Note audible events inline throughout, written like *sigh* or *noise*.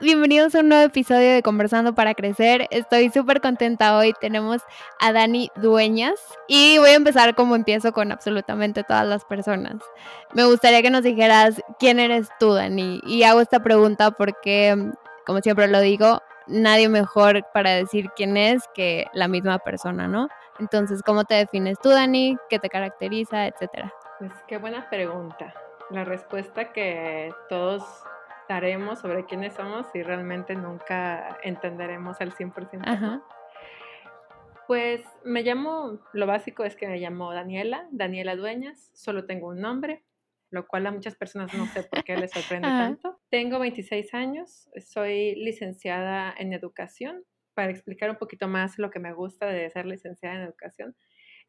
Bienvenidos a un nuevo episodio de Conversando para Crecer. Estoy súper contenta hoy. Tenemos a Dani Dueñas y voy a empezar como empiezo con absolutamente todas las personas. Me gustaría que nos dijeras quién eres tú, Dani. Y hago esta pregunta porque, como siempre lo digo, nadie mejor para decir quién es que la misma persona, ¿no? Entonces, ¿cómo te defines tú, Dani? ¿Qué te caracteriza, etcétera? Pues qué buena pregunta. La respuesta que todos daremos sobre quiénes somos y realmente nunca entenderemos al 100%. Pues me llamo, lo básico es que me llamo Daniela, Daniela Dueñas, solo tengo un nombre, lo cual a muchas personas no sé por qué les *laughs* sorprende tanto. Tengo 26 años, soy licenciada en educación. Para explicar un poquito más lo que me gusta de ser licenciada en educación,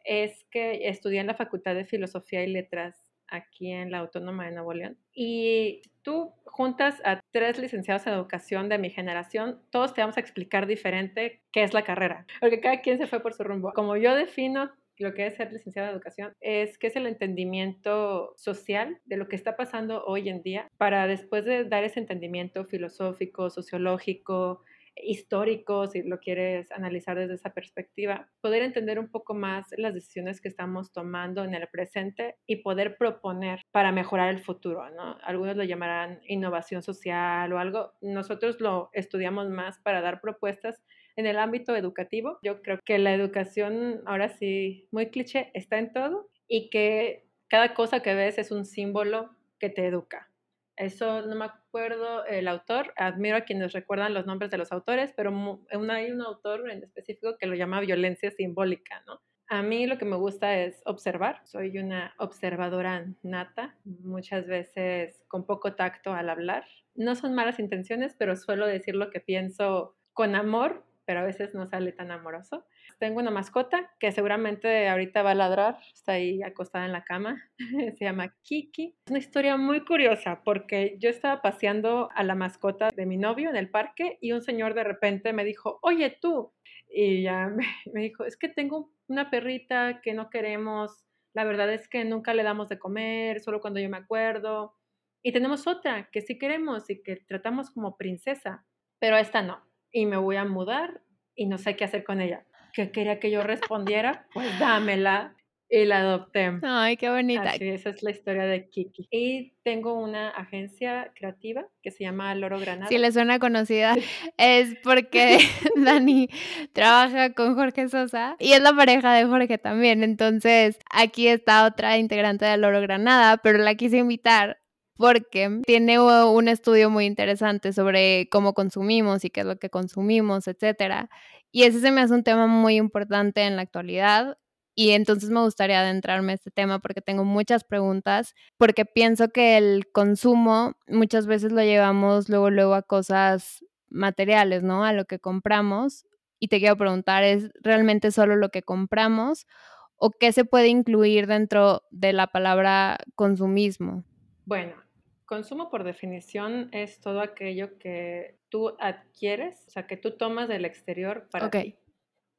es que estudié en la Facultad de Filosofía y Letras aquí en la Autónoma de Nuevo León. Y tú juntas a tres licenciados en educación de mi generación, todos te vamos a explicar diferente qué es la carrera, porque cada quien se fue por su rumbo. Como yo defino lo que es ser licenciado en educación es que es el entendimiento social de lo que está pasando hoy en día para después de dar ese entendimiento filosófico, sociológico, histórico, si lo quieres analizar desde esa perspectiva, poder entender un poco más las decisiones que estamos tomando en el presente y poder proponer para mejorar el futuro, ¿no? Algunos lo llamarán innovación social o algo. Nosotros lo estudiamos más para dar propuestas en el ámbito educativo. Yo creo que la educación, ahora sí, muy cliché, está en todo y que cada cosa que ves es un símbolo que te educa. Eso no me acuerdo el autor, admiro a quienes recuerdan los nombres de los autores, pero hay un autor en específico que lo llama violencia simbólica, ¿no? A mí lo que me gusta es observar, soy una observadora nata, muchas veces con poco tacto al hablar. No son malas intenciones, pero suelo decir lo que pienso con amor, pero a veces no sale tan amoroso. Tengo una mascota que seguramente ahorita va a ladrar, está ahí acostada en la cama, *laughs* se llama Kiki. Es una historia muy curiosa porque yo estaba paseando a la mascota de mi novio en el parque y un señor de repente me dijo, oye tú, y ya *laughs* me, dijo, es que tengo una perrita que no queremos, la verdad es que nunca le damos de comer, solo cuando yo me acuerdo. Y tenemos otra que sí queremos y que tratamos como princesa, pero esta no. Y me voy a mudar y no sé qué hacer con ella que quería que yo respondiera, pues dámela. Y la adopté. Ay, qué bonita. Así, esa es la historia de Kiki. Y tengo una agencia creativa que se llama Loro Granada. Si le suena conocida, *laughs* es porque *laughs* *laughs* Dani trabaja con Jorge Sosa y es la pareja de Jorge también. Entonces, aquí está otra integrante de Loro Granada, pero la quise invitar porque tiene un estudio muy interesante sobre cómo consumimos y qué es lo que consumimos, etcétera. Y ese se me hace un tema muy importante en la actualidad. Y entonces me gustaría adentrarme a este tema porque tengo muchas preguntas, porque pienso que el consumo muchas veces lo llevamos luego, luego a cosas materiales, ¿no? A lo que compramos. Y te quiero preguntar, ¿es realmente solo lo que compramos o qué se puede incluir dentro de la palabra consumismo? Bueno, Consumo por definición es todo aquello que tú adquieres, o sea, que tú tomas del exterior para ti.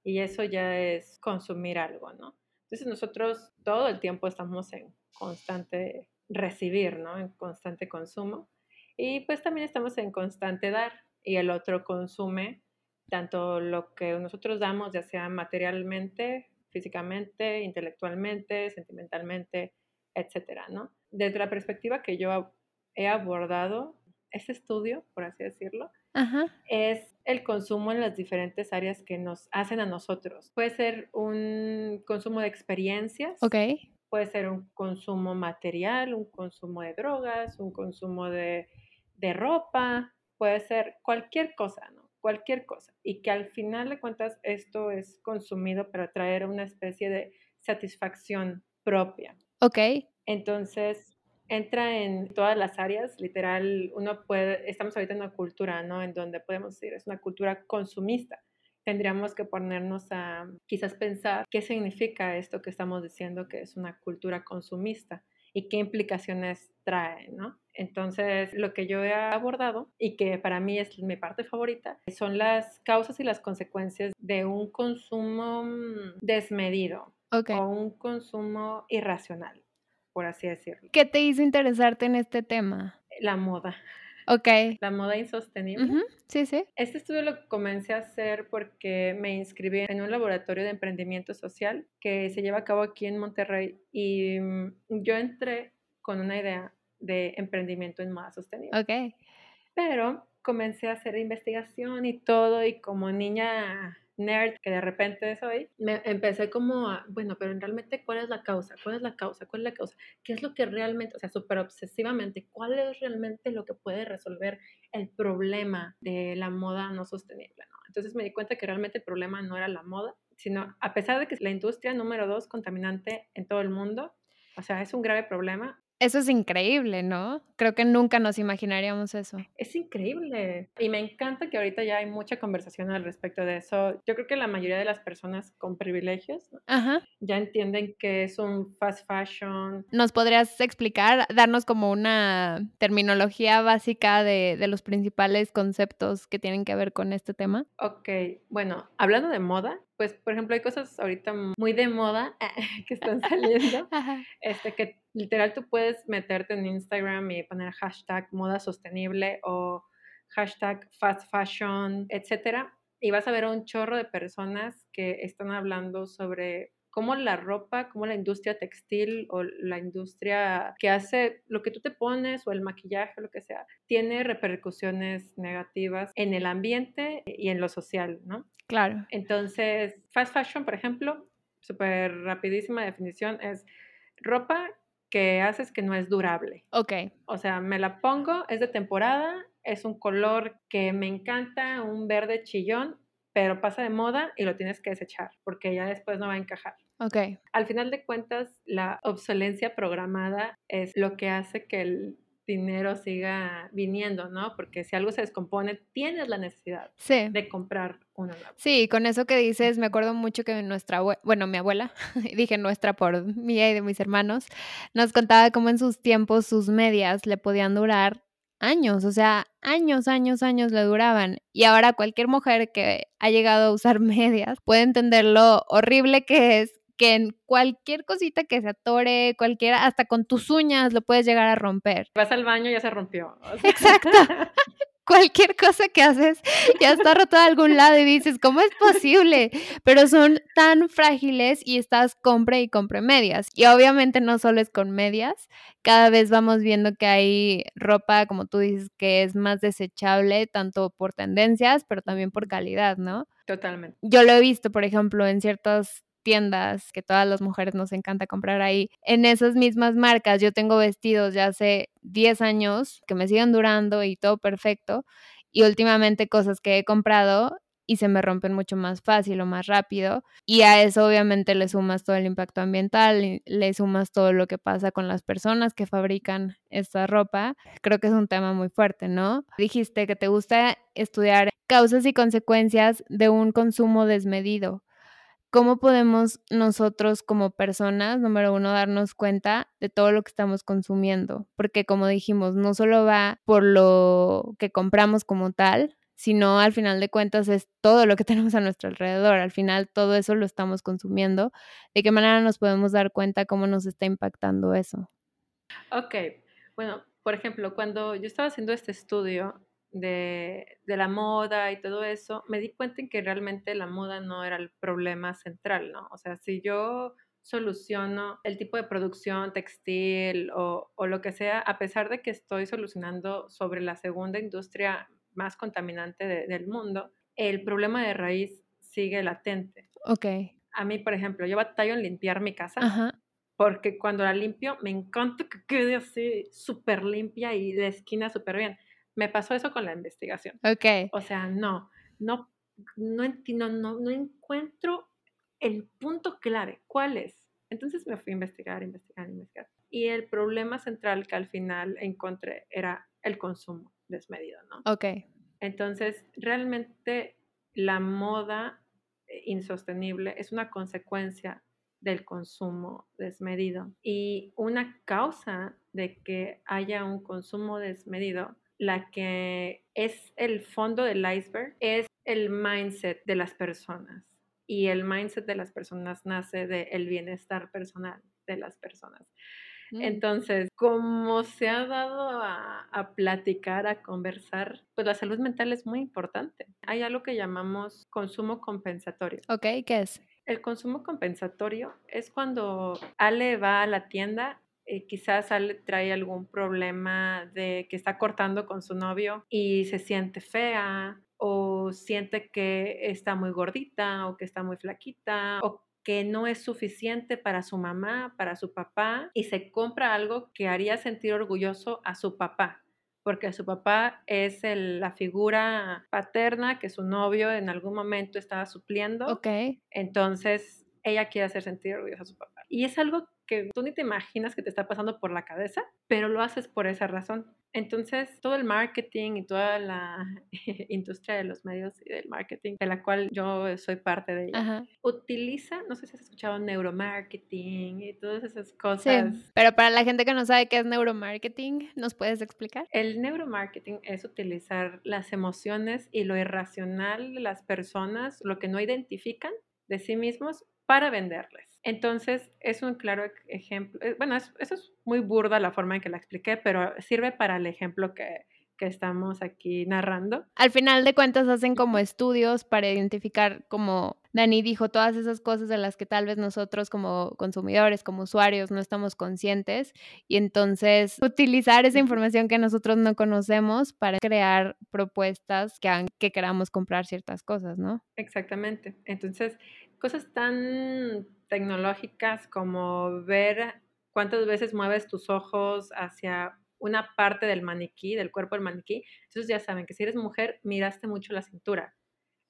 Y eso ya es consumir algo, ¿no? Entonces nosotros todo el tiempo estamos en constante recibir, ¿no? En constante consumo. Y pues también estamos en constante dar y el otro consume tanto lo que nosotros damos, ya sea materialmente, físicamente, intelectualmente, sentimentalmente, etcétera, ¿no? Desde la perspectiva que yo he abordado este estudio, por así decirlo, es el consumo en las diferentes áreas que nos hacen a nosotros. Puede ser un consumo de experiencias. Puede ser un consumo material, un consumo de drogas, un consumo de, de ropa, puede ser cualquier cosa, ¿no? Cualquier cosa. Y que al final de cuentas esto es consumido para traer una especie de satisfacción propia. Ok. Entonces, entra en todas las áreas, literal, uno puede, estamos ahorita en una cultura, ¿no? En donde podemos decir, es una cultura consumista. Tendríamos que ponernos a quizás pensar qué significa esto que estamos diciendo que es una cultura consumista y qué implicaciones trae, ¿no? Entonces, lo que yo he abordado y que para mí es mi parte favorita son las causas y las consecuencias de un consumo mm, desmedido o un consumo irracional por así decirlo. ¿Qué te hizo interesarte en este tema? La moda. Ok. La moda insostenible. Sí, sí. Este estudio lo comencé a hacer porque me inscribí en un laboratorio de emprendimiento social que se lleva a cabo aquí en Monterrey y mm, yo entré con una idea de emprendimiento en moda sostenible. Ok. Pero comencé a hacer investigación y todo y como niña nerd que de repente soy, me empecé como a, bueno, pero realmente, ¿cuál es la causa? ¿Cuál es la causa? ¿Cuál es la causa? ¿Qué es lo que realmente, o sea, súper obsesivamente, cuál es realmente lo que puede resolver el problema de la moda no sostenible? ¿no? Entonces me di cuenta que realmente el problema no era la moda, sino a pesar de que es la industria número dos contaminante en todo el mundo, o sea, es un grave problema, eso es increíble, ¿no? Creo que nunca nos imaginaríamos eso. Es increíble. Y me encanta que ahorita ya hay mucha conversación al respecto de eso. Yo creo que la mayoría de las personas con privilegios ya entienden que es un fast fashion. ¿Nos podrías explicar, darnos como una terminología básica de, de los principales conceptos que tienen que ver con este tema? Ok, bueno, hablando de moda, pues, por ejemplo, hay cosas ahorita muy de moda *laughs* que están saliendo, este, que literal tú puedes meterte en Instagram y poner hashtag moda sostenible o hashtag fast fashion, etcétera, y vas a ver a un chorro de personas que están hablando sobre cómo la ropa, cómo la industria textil o la industria que hace lo que tú te pones o el maquillaje, lo que sea, tiene repercusiones negativas en el ambiente y en lo social, ¿no? Claro. Entonces, fast fashion, por ejemplo, súper rapidísima definición, es ropa que haces que no es durable. Ok. O sea, me la pongo, es de temporada, es un color que me encanta, un verde chillón, pero pasa de moda y lo tienes que desechar porque ya después no va a encajar. Ok. Al final de cuentas, la obsolencia programada es lo que hace que el dinero siga viniendo, ¿no? Porque si algo se descompone, tienes la necesidad de comprar una nueva. Sí, con eso que dices, me acuerdo mucho que nuestra, bueno, mi abuela, *laughs* dije nuestra por mía y de mis hermanos, nos contaba cómo en sus tiempos sus medias le podían durar años, o sea, años, años, años le duraban. Y ahora cualquier mujer que ha llegado a usar *laughs* medias puede entender lo horrible que es que en cualquier cosita que se atore, cualquiera, hasta con tus uñas lo puedes llegar a romper. Vas al baño y ya se rompió. *laughs* Exacto. cualquier cosa que haces ya está roto de algún lado y dices, ¿cómo es posible? Pero son tan frágiles y estás compre y compre medias. Y obviamente no solo es con medias, cada vez vamos viendo que hay ropa, como tú dices, que es más desechable, tanto por tendencias, pero también por calidad, ¿no? Totalmente. Yo lo he visto, por ejemplo, en ciertas tiendas que todas las mujeres nos encanta comprar ahí. En esas mismas marcas yo tengo vestidos ya hace 10 años que me siguen durando y todo perfecto. Y últimamente cosas que he comprado y se me rompen mucho más fácil o más rápido. Y a eso obviamente le sumas todo el impacto ambiental, le sumas todo lo que pasa con las personas que fabrican esta ropa. Creo que es un tema muy fuerte, ¿no? Dijiste que te gusta estudiar causas y consecuencias de un consumo desmedido. ¿Cómo podemos nosotros como personas, número uno, darnos cuenta de todo lo que estamos consumiendo? Porque como dijimos, no solo va por lo que compramos como tal, sino al final de cuentas es todo lo que *laughs* tenemos a nuestro alrededor. Al final todo eso lo estamos consumiendo. ¿De qué manera nos podemos dar cuenta cómo nos está impactando eso? Ok, bueno, por ejemplo, cuando yo estaba haciendo este estudio, de, la moda y todo eso, me di cuenta en que realmente la moda no era el problema central, ¿no? O sea, si yo soluciono el tipo de producción textil o, lo que sea, a pesar de que estoy solucionando sobre la segunda industria más contaminante del mundo, el problema de raíz sigue latente. Ok. A mí, por ejemplo, yo batallo en limpiar mi casa. Porque cuando la limpio, me encanta que quede así súper limpia y de esquina súper bien me pasó eso con la investigación. Ok. O sea, no, no, no, no, no encuentro el punto clave. ¿Cuál es? Entonces me fui a investigar, investigar, investigar. Y el problema central que al final encontré era el consumo desmedido, ¿no? Ok. Entonces, realmente la moda eh, insostenible es una consecuencia del consumo desmedido. Y una causa de que haya un consumo desmedido la que es el fondo del iceberg, es el mindset de las personas. Y el mindset de las personas nace del bienestar personal de las personas. Mm. Entonces, como se ha dado a, a, platicar, a conversar, pues la salud mental es muy importante. Hay algo que llamamos consumo compensatorio. Ok, ¿qué es? El consumo compensatorio es cuando Ale va a la tienda eh, quizás trae algún problema de que está cortando con su novio y se siente fea o siente que está muy gordita o que está muy flaquita o que no es suficiente para su mamá, para su papá, y se compra algo que haría sentir orgulloso a su papá, porque su papá es la figura paterna que su novio en algún momento estaba supliendo. Ok. Entonces, ella quiere hacer sentir orgulloso a su papá. Y es algo que tú ni te imaginas que te está pasando por la cabeza, pero lo haces por esa razón. Entonces, todo el marketing y toda la *laughs* industria de los medios y del marketing, de la cual yo soy parte de ella, utiliza, no sé si has escuchado neuromarketing y todas esas cosas. Sí, pero para la gente que no sabe qué es neuromarketing, ¿nos puedes explicar? El neuromarketing es utilizar las emociones y lo irracional de las personas, lo que no identifican de sí mismos para venderles. Entonces, es un claro ejemplo, eh, bueno, eso es muy burda la forma en que la expliqué, pero sirve para el ejemplo que, que estamos aquí narrando. Al final de cuentas hacen como estudios para identificar, como Dani dijo, todas esas cosas de las que tal vez nosotros como consumidores, como usuarios, no estamos conscientes y entonces utilizar esa información que nosotros no conocemos para crear propuestas que que queramos comprar ciertas cosas, ¿no? Exactamente. Entonces, cosas tan tecnológicas como ver cuántas veces mueves tus ojos hacia una parte del maniquí, del cuerpo del maniquí. Entonces ya saben que si eres mujer, miraste mucho la cintura.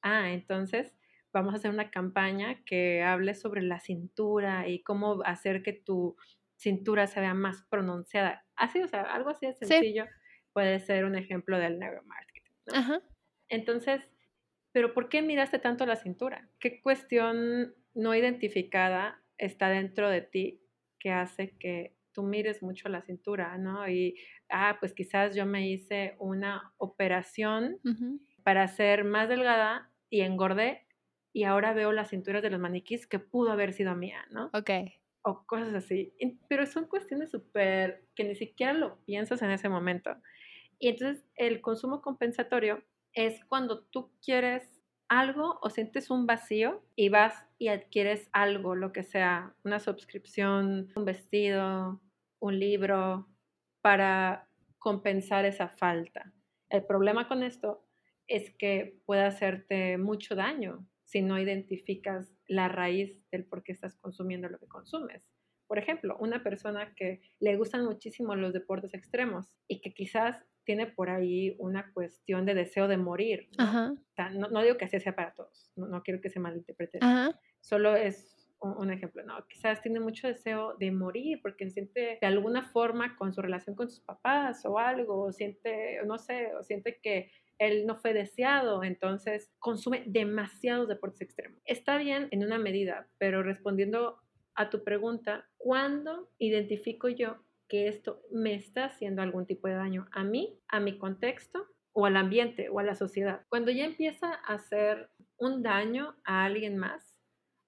Ah, entonces vamos a hacer una campaña que hable sobre la cintura y cómo hacer que tu cintura se vea más pronunciada. Así, o sea, algo así de sencillo puede ser un ejemplo del neuromarketing. Ajá. Entonces, pero ¿por qué miraste tanto la cintura? ¿Qué cuestión no identificada está dentro de ti que hace que tú mires mucho la cintura, ¿no? Y, ah, pues quizás yo me hice una operación para ser más delgada y engordé y ahora veo las cinturas de los maniquís que pudo haber sido mía, ¿no? Ok. O cosas así. Pero son cuestiones súper que ni siquiera lo piensas en ese momento. Y entonces el consumo compensatorio es cuando tú quieres algo o sientes un vacío y vas y adquieres algo, lo que sea, una suscripción, un vestido, un libro, para compensar esa falta. El problema con esto es que puede hacerte mucho daño si no identificas la raíz del por qué estás consumiendo lo que consumes. Por ejemplo, una persona que le gustan muchísimo los deportes extremos y que quizás tiene por ahí una cuestión de deseo de morir. ¿no? no, digo que así sea para todos, no, quiero que se malinterprete. Solo es un, ejemplo, ¿no? Quizás tiene mucho deseo de morir porque siente de alguna forma con su relación con sus papás o algo, o siente, no sé, o siente que él no fue deseado, entonces consume demasiados deportes extremos. Está bien en una medida, pero respondiendo a tu pregunta, ¿cuándo identifico yo que esto me está haciendo algún tipo de daño a mí, a mi contexto o al ambiente o a la sociedad. Cuando ya empieza a hacer un daño a alguien más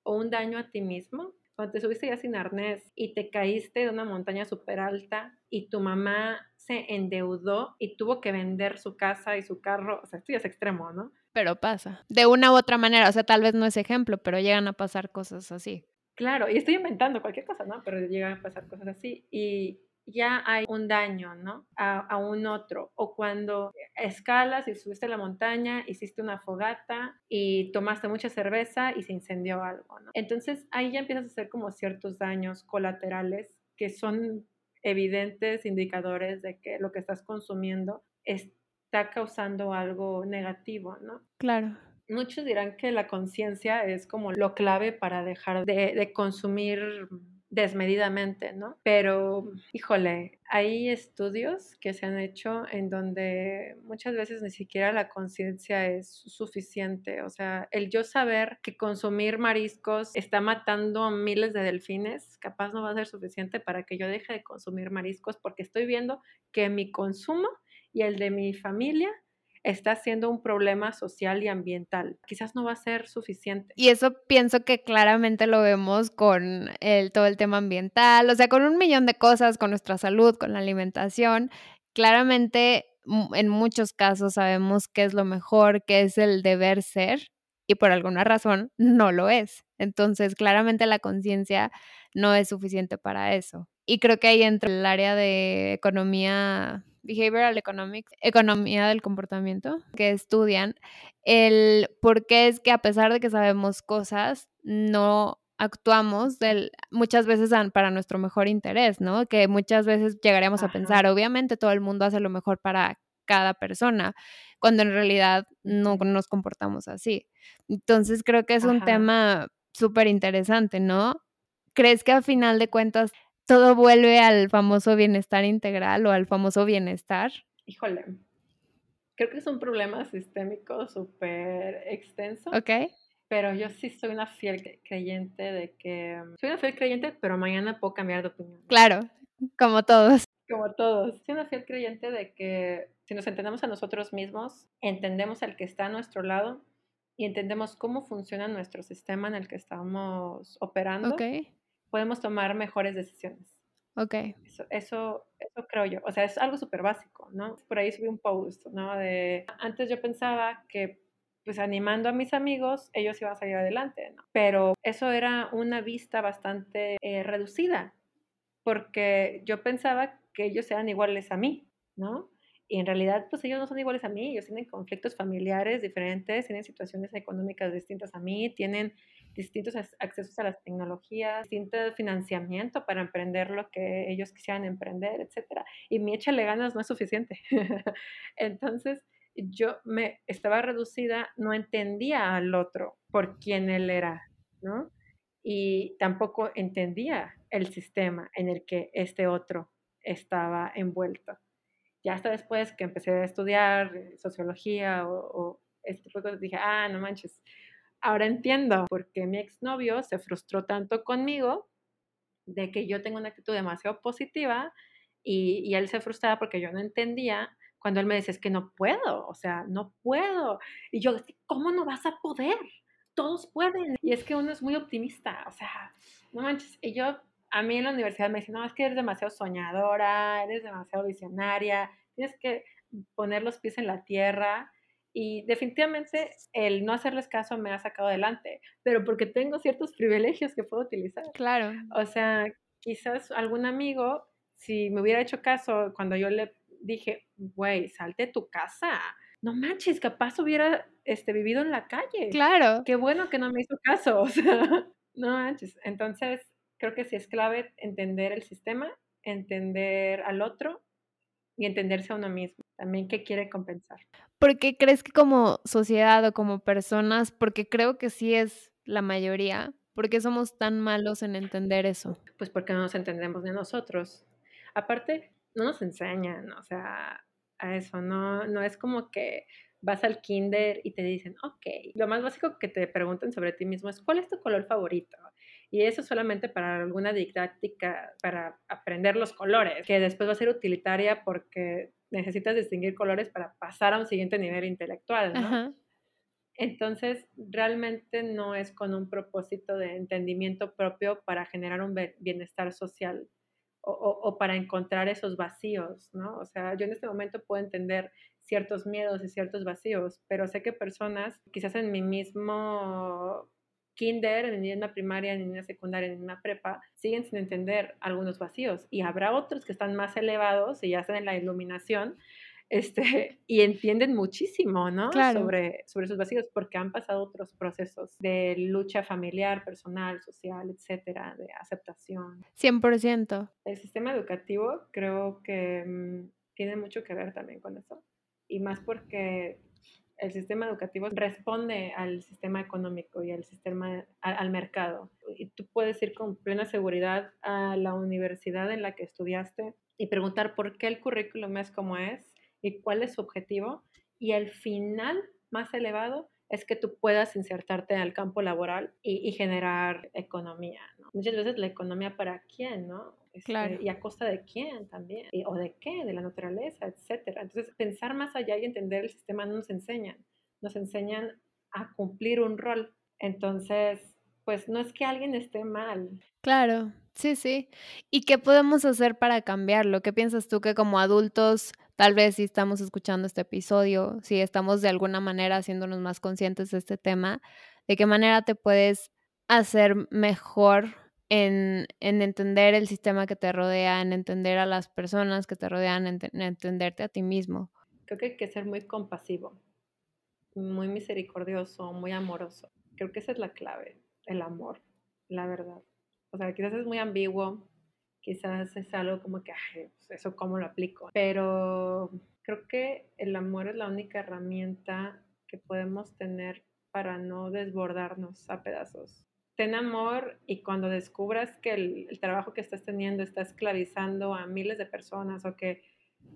o un daño a ti mismo, cuando te subiste ya sin arnés y te caíste de una montaña súper alta y tu mamá se endeudó y tuvo que vender su casa y su carro, o sea, esto ya es extremo, ¿no? Pero pasa, de una u otra manera, o sea, tal vez no es ejemplo, pero llegan a pasar cosas así. Claro, y estoy inventando cualquier cosa, ¿no? Pero llegan a pasar cosas así. Y ya hay un daño, ¿no? A, un otro. O cuando escalas y subiste la montaña, hiciste una fogata y tomaste mucha cerveza y se incendió algo, ¿no? Entonces ahí ya empiezas a hacer como ciertos daños colaterales que son evidentes indicadores de que lo que estás consumiendo está causando algo negativo, ¿no? Claro. Muchos dirán que la conciencia es como lo clave para dejar de, de consumir desmedidamente, ¿no? Pero, híjole, hay estudios que se han hecho en donde muchas veces ni siquiera la conciencia es suficiente. O sea, el yo saber que consumir mariscos está matando a miles de delfines, capaz no va a ser suficiente para que yo deje de consumir mariscos porque estoy viendo que mi consumo y el de mi familia está siendo un problema social y ambiental. Quizás no va a ser suficiente. Y eso pienso que claramente lo vemos con el, todo el tema ambiental, o sea, con un millón de cosas, con nuestra salud, con la alimentación. Claramente, en muchos casos sabemos qué es lo mejor, qué es el deber ser, y por alguna razón no lo es. Entonces, claramente la conciencia no es suficiente para eso. Y creo que ahí entra el área de economía, behavioral economics, economía del comportamiento, que estudian el por qué es que a pesar de que sabemos cosas, no actuamos del, muchas veces para nuestro mejor interés, ¿no? Que muchas veces llegaríamos a pensar, obviamente todo el mundo hace lo mejor para cada persona, cuando en realidad no nos comportamos así. Entonces creo que es un tema súper interesante, ¿no? ¿Crees que a final de cuentas todo vuelve al famoso bienestar integral o al famoso bienestar? Híjole, creo que es un problema sistémico súper extenso. Ok. Pero yo sí soy una fiel creyente de que... Soy una fiel creyente, pero mañana puedo cambiar de opinión. Claro, como todos. Como todos. Soy una fiel creyente de que si nos entendemos a nosotros mismos, entendemos al que está a nuestro lado y entendemos cómo funciona nuestro sistema en el que estamos operando, okay podemos tomar mejores decisiones. Ok. Eso, eso, creo yo. O sea, es algo súper básico, ¿no? Por ahí subí un post, ¿no? De, antes yo pensaba que pues animando a mis amigos, ellos iban a salir adelante, ¿no? Pero eso era una vista bastante eh, reducida, porque yo pensaba que ellos eran iguales a mí, ¿no? Y en realidad, pues ellos no son iguales a mí, ellos tienen conflictos familiares diferentes, tienen situaciones económicas distintas a mí, tienen distintos accesos a las tecnologías, distinto financiamiento para emprender lo que ellos quisieran emprender, etc. Y mi échale ganas no es suficiente. *laughs* Entonces, yo me estaba reducida, no entendía al otro por quién él era, ¿no? Y tampoco entendía el sistema en el que este otro estaba envuelto. Ya hasta después que empecé a estudiar sociología o, o este tipo de cosas, dije, ah, no manches, Ahora entiendo por qué mi exnovio se frustró tanto conmigo de que yo tengo una actitud demasiado positiva y, él se frustraba porque yo no entendía cuando él me decía, es que no puedo, o sea, no puedo. Y yo, ¿cómo no vas a poder? Todos pueden. Y es que uno es muy optimista, o sea, no manches. Y yo, a mí en la universidad me dicen, no, es que eres demasiado soñadora, eres demasiado visionaria, tienes que poner los pies en la tierra y definitivamente el no hacerles caso me ha sacado adelante, pero porque tengo ciertos privilegios que puedo utilizar. Claro. O sea, quizás algún amigo, si me hubiera hecho caso cuando yo le dije, güey, salte de tu casa. No manches, capaz hubiera este, vivido en la calle. Claro. Qué bueno que no me hizo caso. *laughs* O sea, no manches. Entonces, creo que sí es clave entender el sistema, entender al otro y entenderse a uno mismo. También qué quiere compensar. ¿Por qué crees que como sociedad o como personas, porque creo que sí es la mayoría, ¿por qué somos tan malos en entender eso? Pues porque no nos entendemos de nosotros. Aparte, no nos enseñan, o sea, a eso, no, no es como que vas al kinder y te dicen, ok, lo más básico que te preguntan sobre ti mismo es, ¿cuál es tu color favorito? Y eso solamente para alguna didáctica, para aprender los colores, que después va a ser utilitaria porque necesitas distinguir colores para pasar a un siguiente nivel intelectual, ¿no? Entonces, realmente no es con un propósito de entendimiento propio para generar un bienestar social o, o, para encontrar esos vacíos, ¿no? O sea, yo en este momento puedo entender ciertos miedos y ciertos vacíos, pero sé que personas, quizás en mi mismo kinder, en una primaria, en una secundaria, en una prepa, siguen sin entender algunos vacíos. Y habrá otros que están más elevados y ya están en la iluminación este, y entienden muchísimo, ¿no? Sobre, sobre sus vacíos porque han pasado otros procesos de lucha familiar, personal, social, etcétera, de aceptación. 100%. El sistema educativo creo que mm, tiene mucho que ver también con eso. Y más porque el sistema educativo responde al sistema económico y al sistema, al, mercado. Y tú puedes ir con plena seguridad a la universidad en la que estudiaste y preguntar por qué el currículum es como es y cuál es su objetivo. Y el final más elevado es que tú puedas insertarte el campo laboral y, generar economía. Muchas veces la economía para quién, ¿no? Este, ¿Y a costa de quién también? ¿O de qué? De la naturaleza, etcétera. Entonces, pensar más allá y entender el sistema no nos enseñan. Nos enseñan a cumplir un rol. Entonces, pues no es que alguien esté mal. Claro, sí, sí. ¿Y qué podemos hacer para cambiarlo? ¿Qué piensas tú que como adultos, tal vez si estamos escuchando este episodio, si estamos de alguna manera haciéndonos más conscientes de este tema, de qué manera te puedes hacer mejor en, entender el sistema que te rodea, en entender a las personas que te rodean, en, entenderte a ti mismo. Creo que hay que ser muy compasivo, muy misericordioso, muy amoroso. Creo que esa es la clave, el amor, la verdad. O sea, quizás es muy ambiguo, quizás es algo como que, ay, pues, eso cómo lo aplico. Pero creo que el amor es la única herramienta que podemos tener para no desbordarnos a pedazos ten amor y cuando descubras que el, trabajo que estás teniendo está esclavizando a miles de personas o que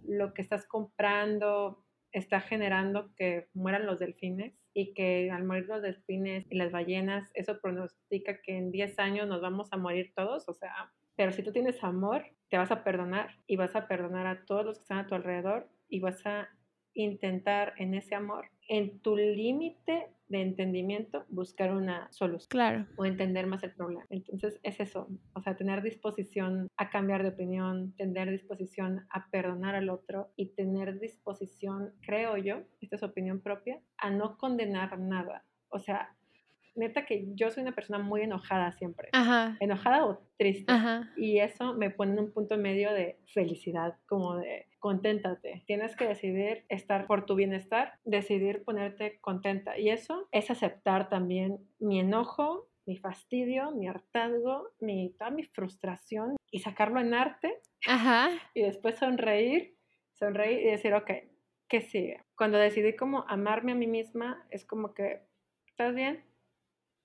lo que estás comprando está generando que mueran los delfines y que al morir los delfines y las ballenas, eso pronostica que en 10 años nos vamos a morir todos, o sea, pero si tú tienes amor, te vas a perdonar y vas a perdonar a todos los que están a tu alrededor y vas a intentar en ese amor, en tu límite de entendimiento, buscar una solución. Claro. O entender más el problema. Entonces es eso, o sea, tener disposición a cambiar de opinión, tener disposición a perdonar al otro y tener disposición, creo yo, esta es opinión propia, a no condenar nada. O sea, neta que yo soy una persona muy enojada siempre. Enojada o triste. Y eso me pone en un punto medio de felicidad, como de conténtate. Tienes que decidir estar por tu bienestar, decidir ponerte contenta. Y eso es aceptar también mi enojo, mi fastidio, mi hartazgo, mi, toda mi frustración y sacarlo en arte. Y después sonreír, sonreír y decir, ok, ¿qué sigue? Cuando decidí como amarme a mí misma, es como que, ¿estás bien?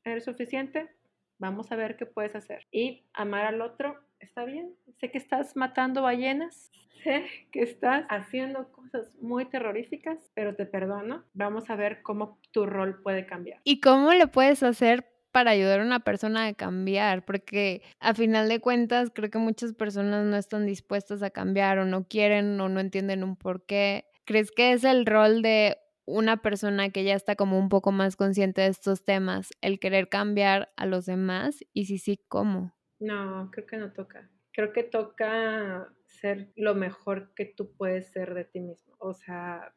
¿Eres suficiente? Vamos a ver qué puedes hacer. Y amar al otro, está bien. Sé que estás matando ballenas, *laughs* sé que estás haciendo cosas muy terroríficas, pero te perdono. Vamos a ver cómo tu rol puede cambiar. ¿Y cómo le puedes hacer para ayudar a una persona a cambiar, porque a final de cuentas creo que muchas personas no están dispuestas a cambiar o no quieren o no entienden un por qué. ¿Crees que es el rol de una persona que ya está como un poco más consciente de estos temas, el querer cambiar a los demás y si sí, ¿cómo? No, creo que no toca. Creo que toca ser lo mejor que tú puedes ser de ti mismo. O sea,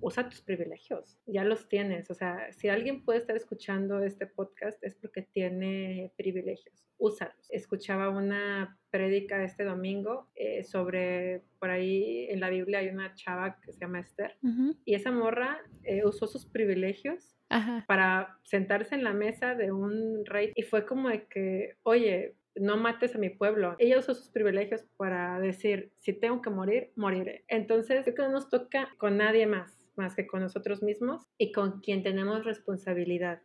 usa tus privilegios, ya los tienes. O sea, si alguien puede estar escuchando este podcast es porque tiene privilegios, úsalos. Escuchaba una prédica este domingo eh, sobre, por ahí en la Biblia hay una chava que se llama Esther, y esa morra eh, usó sus privilegios para sentarse en la mesa de un rey y fue como de que, oye, no mates a mi pueblo. Ella usó sus privilegios para decir, si tengo que morir, moriré. Entonces, creo que no nos toca con nadie más más que con nosotros mismos y con quien tenemos responsabilidad.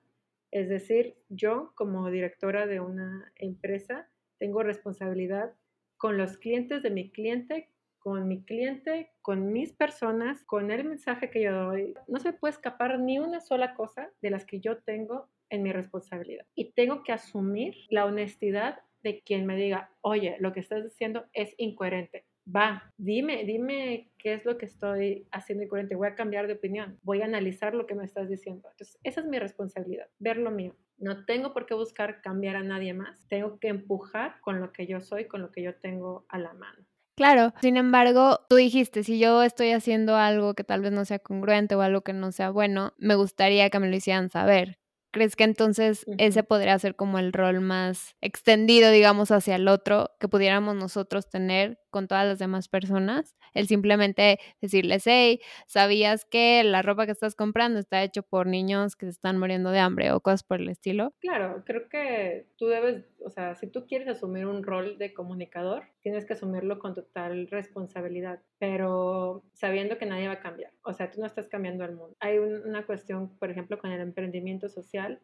Es decir, yo como directora de una empresa tengo responsabilidad con los clientes de mi cliente, con mi cliente, con mis personas, con el mensaje que yo doy. No se puede escapar ni una sola cosa de las que yo tengo en mi responsabilidad. Y tengo que asumir la honestidad de quien me diga, oye, lo que estás diciendo es incoherente va, dime, dime qué es lo que estoy haciendo incoherente, voy a cambiar de opinión, voy a analizar lo que me estás diciendo. Entonces, esa es mi responsabilidad, ver lo mío. No tengo por qué buscar cambiar a nadie más, tengo que empujar con lo que yo soy, con lo que yo tengo a la mano. Claro, sin embargo, tú dijiste, si yo estoy haciendo algo que tal vez no sea congruente o algo que no sea bueno, me gustaría que me lo hicieran saber. ¿Crees que entonces ese podría ser como el rol más extendido, digamos, hacia el otro que pudiéramos nosotros tener con todas las demás personas? El simplemente decirles, hey, ¿sabías que la ropa que estás comprando está hecho por niños que se están muriendo de hambre o cosas por el estilo? Claro, creo que tú debes, o sea, si tú quieres asumir un rol de comunicador, tienes que asumirlo con total responsabilidad, pero sabiendo que nadie va a cambiar. O sea, tú no estás cambiando el mundo. Hay una cuestión, por ejemplo, con el emprendimiento social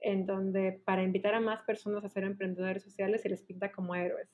en donde para invitar a más personas a ser emprendedores sociales se les pinta como héroes.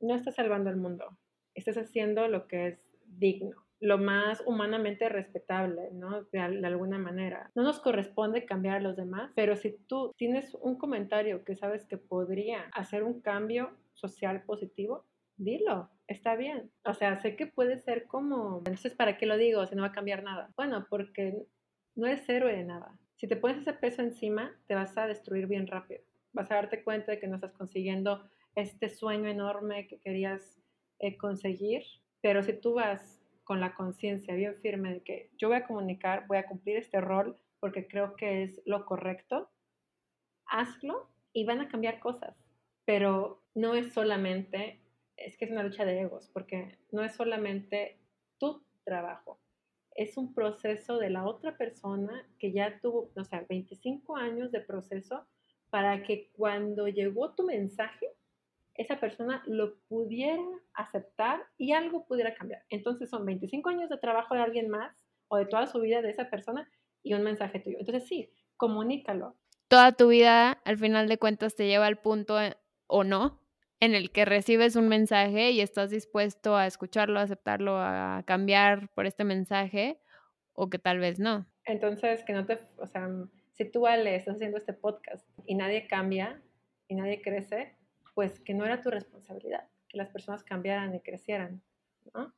No estás salvando el mundo, estás haciendo lo que es digno, lo más humanamente respetable, ¿no? De, alguna manera. No nos corresponde cambiar a los demás, pero si tú tienes un comentario que sabes que podría hacer un cambio social positivo, dilo, está bien. O sea, sé que puede ser como, entonces, ¿para qué lo digo si no va a cambiar nada? Bueno, porque no eres héroe de nada. Si te pones ese peso encima, te vas a destruir bien rápido. Vas a darte cuenta de que no estás consiguiendo este sueño enorme que querías eh, conseguir, pero si tú vas con la conciencia bien firme de que yo voy a comunicar, voy a cumplir este rol porque creo que es lo correcto, hazlo y van a cambiar cosas. Pero no es solamente, es que es una lucha de egos, porque no es solamente tu trabajo, es un proceso de la otra persona que ya tuvo, o sea, 25 años de proceso para que cuando llegó tu mensaje, esa persona lo pudiera aceptar y algo pudiera cambiar. Entonces son 25 años de trabajo de alguien más o de toda su vida de esa persona y un mensaje tuyo. Entonces sí, comunícalo. Toda tu vida, al final de cuentas, te lleva al punto eh, o no en el que recibes un mensaje y estás dispuesto a escucharlo, a aceptarlo, a cambiar por este mensaje o que tal vez no. Entonces, que no te, o sea, si tú Ale estás haciendo este podcast y nadie cambia y nadie crece, pues que no era tu responsabilidad, que las personas cambiaran y crecieran, ¿no?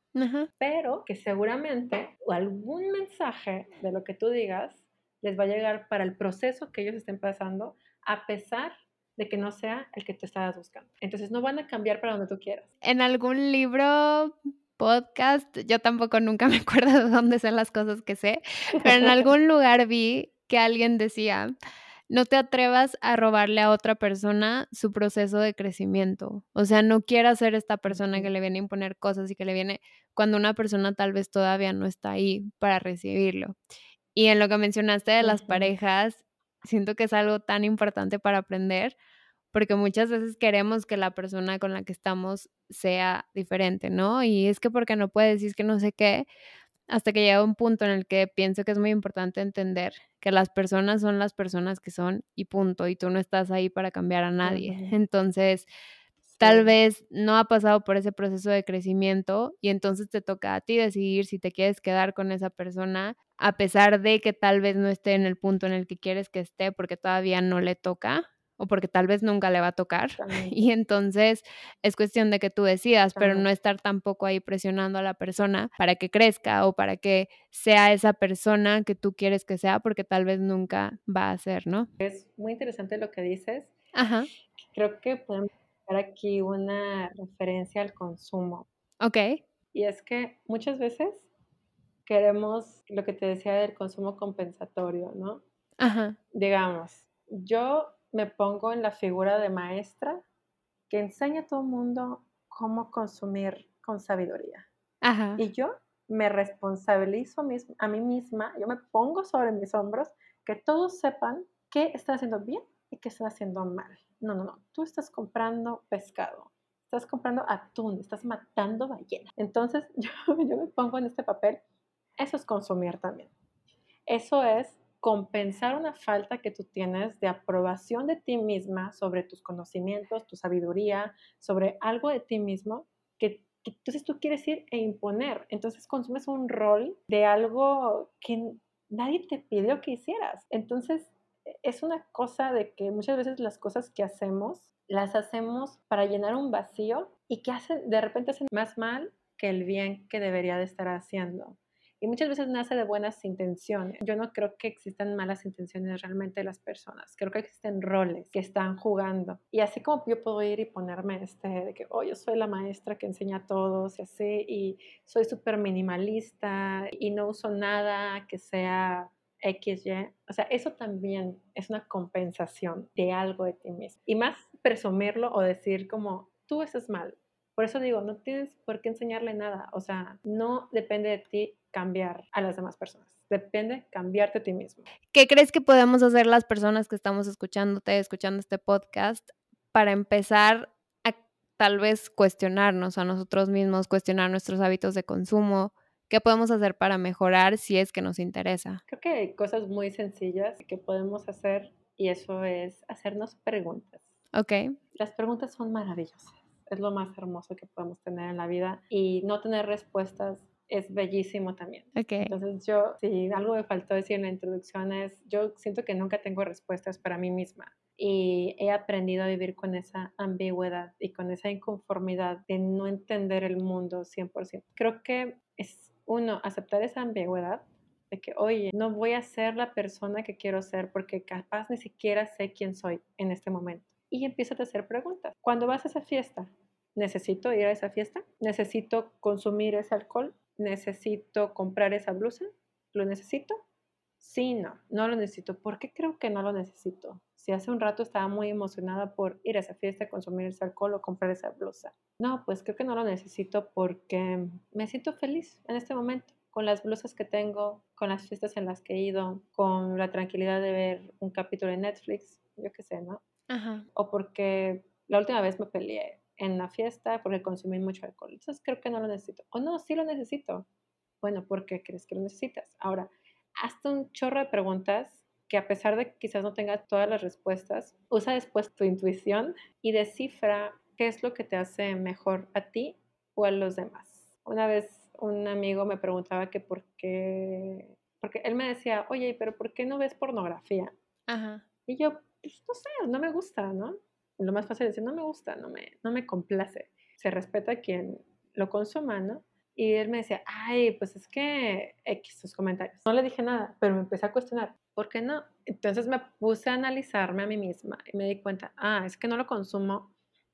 Pero que seguramente algún mensaje de lo que tú digas les va a llegar para el proceso que ellos estén pasando, a pesar de que no sea el que te estabas buscando. Entonces no van a cambiar para donde tú quieras. En algún libro, podcast, yo tampoco nunca *laughs* me acuerdo de dónde son las cosas que sé, pero en *laughs* algún lugar vi que alguien decía, no te atrevas a robarle a otra persona su proceso de crecimiento. O sea, no quieras ser esta persona que le viene a imponer cosas y que le viene cuando una persona tal vez todavía no está ahí para recibirlo. Y en lo que mencionaste de las parejas, siento que es algo tan importante para aprender, porque muchas veces queremos que la persona con la que estamos sea diferente, ¿no? Y es que porque no puede decir que no sé qué, hasta que llega un punto en el que pienso que es muy importante entender que las personas son las personas que son y punto, y tú no estás ahí para cambiar a nadie. Entonces, tal vez no ha pasado por ese proceso de crecimiento y entonces te toca a ti decidir si te quieres quedar con esa persona a pesar de que tal vez no esté en el punto en el que quieres que esté porque todavía no le toca o porque tal vez nunca le va a tocar. *laughs* Y entonces es cuestión de que tú decidas, pero no estar tampoco ahí presionando a la persona para que crezca o para que sea esa persona que tú quieres que sea, porque tal vez nunca va a ser, ¿no? Es muy interesante lo que dices. Ajá. Creo que podemos dar aquí una referencia al consumo. Ok. Y es que muchas veces queremos lo que te decía del consumo compensatorio, ¿no? Ajá. Digamos, yo me pongo en la figura de maestra que enseña a todo el mundo cómo consumir con sabiduría. Y yo me responsabilizo a mí misma, yo me pongo sobre mis hombros que todos sepan qué están haciendo bien y qué están haciendo mal. No, no, no, tú estás comprando pescado, estás comprando atún, estás matando ballena. Entonces *laughs* yo, yo me pongo en este papel, eso es consumir también. Eso es compensar una falta que tú tienes de aprobación de ti misma sobre tus conocimientos, tu sabiduría, sobre algo de ti mismo que, entonces tú quieres ir e imponer. Entonces consumes un rol de algo que nadie te pidió que hicieras. Entonces e, es una cosa de que muchas veces las cosas que hacemos las hacemos para llenar un vacío y que hacen, de repente hacen más mal que el bien que debería de estar haciendo. Y muchas veces nace de buenas intenciones. Yo no creo que existan malas intenciones realmente de las personas. Creo que existen roles que están jugando. Y así como yo puedo ir y ponerme este de que, oh, yo soy la maestra que enseña a todos y así, y soy súper minimalista y no uso nada que sea XY. O sea, eso también es una compensación de algo de ti mismo. Y más presumirlo o decir como, tú estás mal. Por eso digo, no tienes por qué enseñarle nada. O sea, no depende de ti cambiar a las demás personas. Depende cambiarte a ti mismo. ¿Qué crees que podemos hacer las personas que estamos escuchándote, escuchando este podcast, para empezar a tal vez cuestionarnos a nosotros mismos, cuestionar nuestros hábitos de consumo? ¿Qué podemos hacer para mejorar si es que nos interesa? Creo que hay cosas muy sencillas que podemos hacer y eso es hacernos preguntas. Ok. Las preguntas son maravillosas. Es lo más hermoso que podemos tener en la vida y no tener respuestas es bellísimo también. Entonces yo, si algo me faltó decir en la introducción es, yo siento que nunca tengo respuestas para mí misma. y he aprendido a vivir con esa ambigüedad y con esa inconformidad de no entender el mundo 100%. Creo que es uno, aceptar esa ambigüedad de que, oye, no voy a ser la persona que quiero ser porque capaz ni siquiera sé quién soy en este momento. Y empiezas a hacer preguntas. Cuando vas a esa fiesta, ¿necesito ir a esa fiesta? ¿Necesito consumir ese alcohol? ¿Necesito comprar esa blusa? ¿Lo necesito? Sí, no, no lo necesito. ¿Por qué creo que no lo necesito? Si hace un rato estaba muy emocionada por ir a esa fiesta, consumir ese alcohol o comprar esa blusa. No, pues creo que no lo necesito porque me siento feliz en este momento con las blusas que tengo, con las fiestas en las que he ido, con la tranquilidad de ver un capítulo de Netflix, yo qué sé, ¿no? Ajá. O porque la última vez me peleé en la fiesta porque consumí mucho alcohol. Entonces creo que no lo necesito. O no, sí lo necesito. Bueno, ¿por qué crees que lo necesitas? Ahora, hazte un chorro de preguntas que a pesar de que quizás no tengas todas las respuestas, usa después tu intuición y descifra qué es lo que te hace mejor a ti o a los demás. Una vez un amigo me preguntaba que por qué, porque él me decía, oye, pero ¿por qué no ves pornografía? Ajá. Y yo, pues no sé, no me gusta, ¿no? Lo más fácil es decir, no me gusta, no me, no me complace. Se respeta a quien lo consuma, ¿no? Y él me decía, ay, pues es que X sus comentarios. No le dije nada, pero me empecé a cuestionar, ¿por qué no? Entonces me puse a analizarme a mí misma y me di cuenta, ah, es que no lo consumo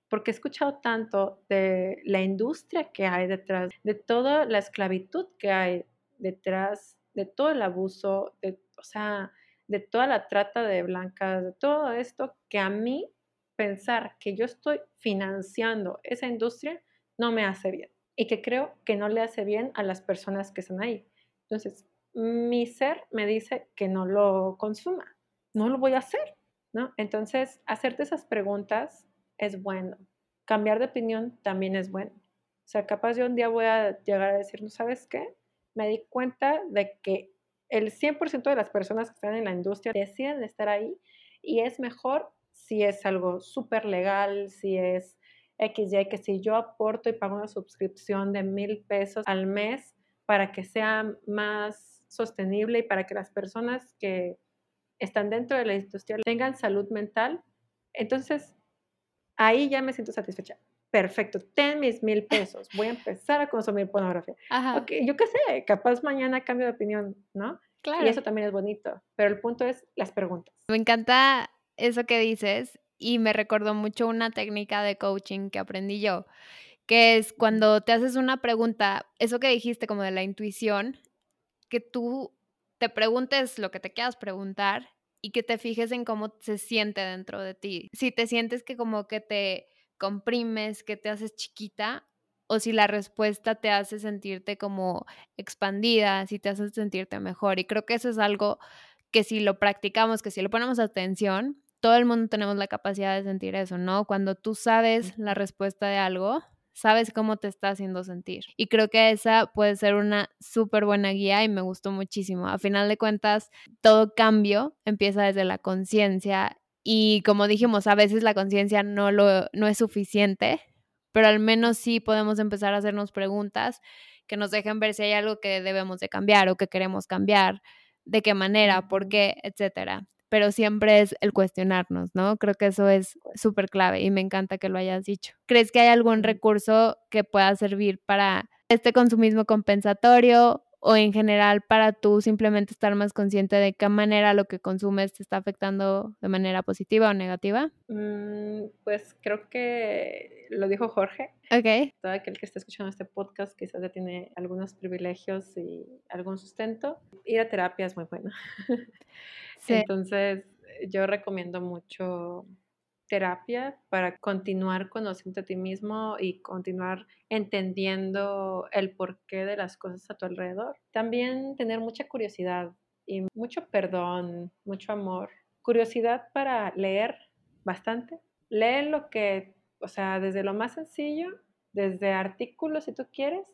porque he escuchado tanto de la industria que hay detrás, de toda la esclavitud que hay detrás, de todo el abuso, de, o sea, de toda la trata de blancas, de todo esto, que a mí pensar que yo estoy financiando esa industria no me hace bien y que creo que no le hace bien a las personas que están ahí. Entonces, mi ser me dice que no lo consuma, no lo voy a hacer, ¿no? Entonces, hacerte esas preguntas es bueno. Cambiar de opinión también es bueno. O sea, capaz yo un día voy a llegar a decir, ¿no sabes qué? Me di cuenta de que el 100% de las personas que están en la industria deciden estar ahí y es mejor si es algo súper legal, si es XY, que si yo aporto y pago una suscripción de mil pesos al mes para que sea más sostenible y para que las personas que están dentro de la industria tengan salud mental, entonces ahí ya me siento satisfecha. Perfecto, ten mis mil pesos, voy a empezar a consumir pornografía. Okay, yo qué sé, capaz mañana cambio de opinión, ¿no? Claro. Y eso también es bonito, pero el punto es las preguntas. Me encanta eso que dices y me recordó mucho una técnica de coaching que aprendí yo, que es cuando te haces una pregunta, eso que dijiste como de la intuición, que tú te preguntes lo que te quieras preguntar y que te fijes en cómo se siente dentro de ti. Si te sientes que como que te comprimes, que te haces chiquita, o si la respuesta te hace sentirte como expandida, si te hace sentirte mejor. Y creo que eso es algo que si lo practicamos, que si lo ponemos atención, todo el mundo tenemos la capacidad de sentir eso, ¿no? Cuando tú sabes la respuesta de algo, sabes cómo te está haciendo sentir. Y creo que esa puede ser una súper buena guía y me gustó muchísimo. A final de cuentas, todo cambio empieza desde la conciencia y como dijimos, a veces la conciencia no, lo, no es suficiente, pero al menos sí podemos empezar a hacernos preguntas que nos dejen ver si hay algo que debemos de cambiar o que queremos cambiar, de qué manera, por qué, etcétera pero siempre es el cuestionarnos, ¿no? Creo que eso es súper clave y me encanta que lo hayas dicho. ¿Crees que hay algún recurso que pueda servir para este consumismo compensatorio o en general para tú simplemente estar más consciente de qué manera lo que consumes te está afectando de manera positiva o negativa? Mm, pues creo que lo dijo Jorge. Ok. Todo aquel que está escuchando este podcast quizás ya tiene algunos privilegios y algún sustento. Ir a terapia es muy bueno. *laughs* Entonces, yo recomiendo mucho terapia para continuar conociendo a ti mismo y continuar entendiendo el porqué de las cosas a tu alrededor. También tener mucha curiosidad y mucho perdón, mucho amor. Curiosidad para leer bastante. Lee lo que, o sea, desde lo más sencillo, desde artículos si tú quieres,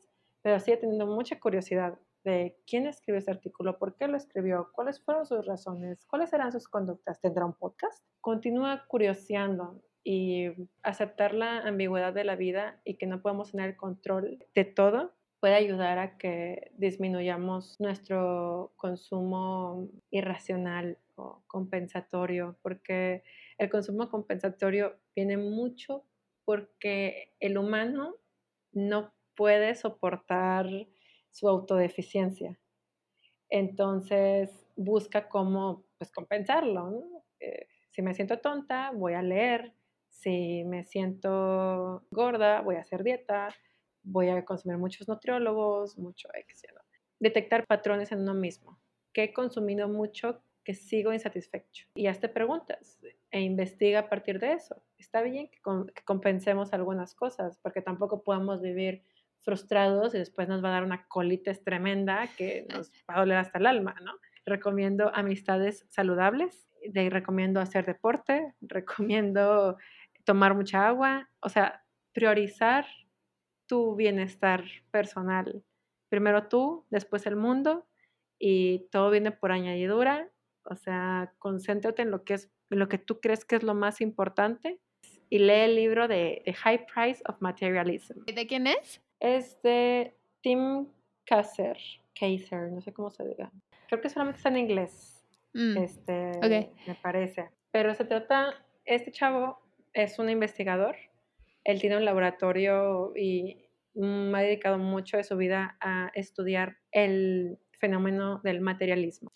pero sigue teniendo mucha curiosidad de quién escribió ese artículo, por qué lo escribió, cuáles fueron sus razones, cuáles serán sus conductas. ¿Tendrá un podcast? Continúa curioseando y aceptar la ambigüedad de la vida y que no podemos tener control de todo puede ayudar a que disminuyamos nuestro consumo irracional o compensatorio, porque el consumo compensatorio viene mucho porque el humano no puede soportar su autodeficiencia. Entonces busca cómo pues, compensarlo. Eh, si me siento tonta, voy a leer. Si me siento gorda, voy a hacer dieta. Voy a consumir muchos nutriólogos, mucho X. Detectar patrones en uno mismo. ¿Qué he consumido mucho que sigo insatisfecho? Y hazte preguntas e investiga a partir de eso. Está bien que, que compensemos algunas cosas, porque tampoco podemos vivir frustrados y después nos va a dar una colitis tremenda que nos *laughs* va a doler hasta el alma, ¿no? Recomiendo amistades saludables, de, recomiendo hacer deporte, recomiendo tomar mucha agua, o sea, priorizar tu bienestar personal. Primero tú, después el mundo y todo viene por añadidura, o sea, concéntrate en lo que es lo que tú crees que es lo más importante y lee el libro de The High Price of Materialism. ¿De quién es? Es de Tim Kaiser, Kaiser, no sé cómo se diga. Creo que solamente está en inglés, mm, este, me parece. Pero se trata, este chavo es un investigador, él tiene un laboratorio y me ha dedicado mucho de su vida a estudiar el fenómeno del materialismo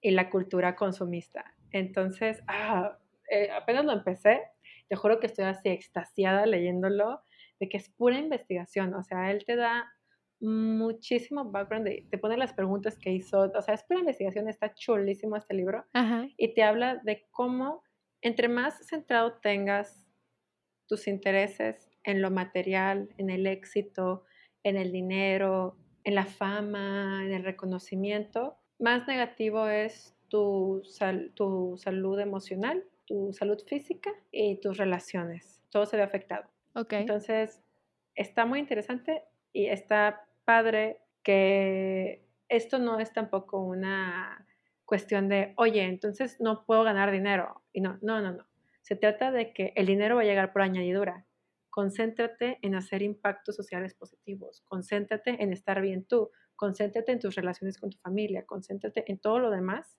y la cultura consumista. Entonces, ah, eh, apenas lo empecé, te juro que estoy así extasiada leyéndolo de que es pura investigación, o sea, él te da muchísimo background, te pone las preguntas que hizo, o sea, es pura investigación, está chulísimo este libro, y te habla de cómo entre más centrado tengas tus intereses en lo material, en el éxito, en el dinero, en la fama, en el reconocimiento, más negativo es tu, tu salud emocional, tu salud física y tus relaciones. Todo se ve afectado. Entonces, está muy interesante y está padre que esto no es tampoco una cuestión de, oye, entonces no puedo ganar dinero. Y no, no, no, no. Se trata de que el dinero va a llegar por añadidura. Concéntrate en hacer impactos sociales positivos. Concéntrate en estar bien tú. Concéntrate en tus relaciones con tu familia. Concéntrate en todo lo demás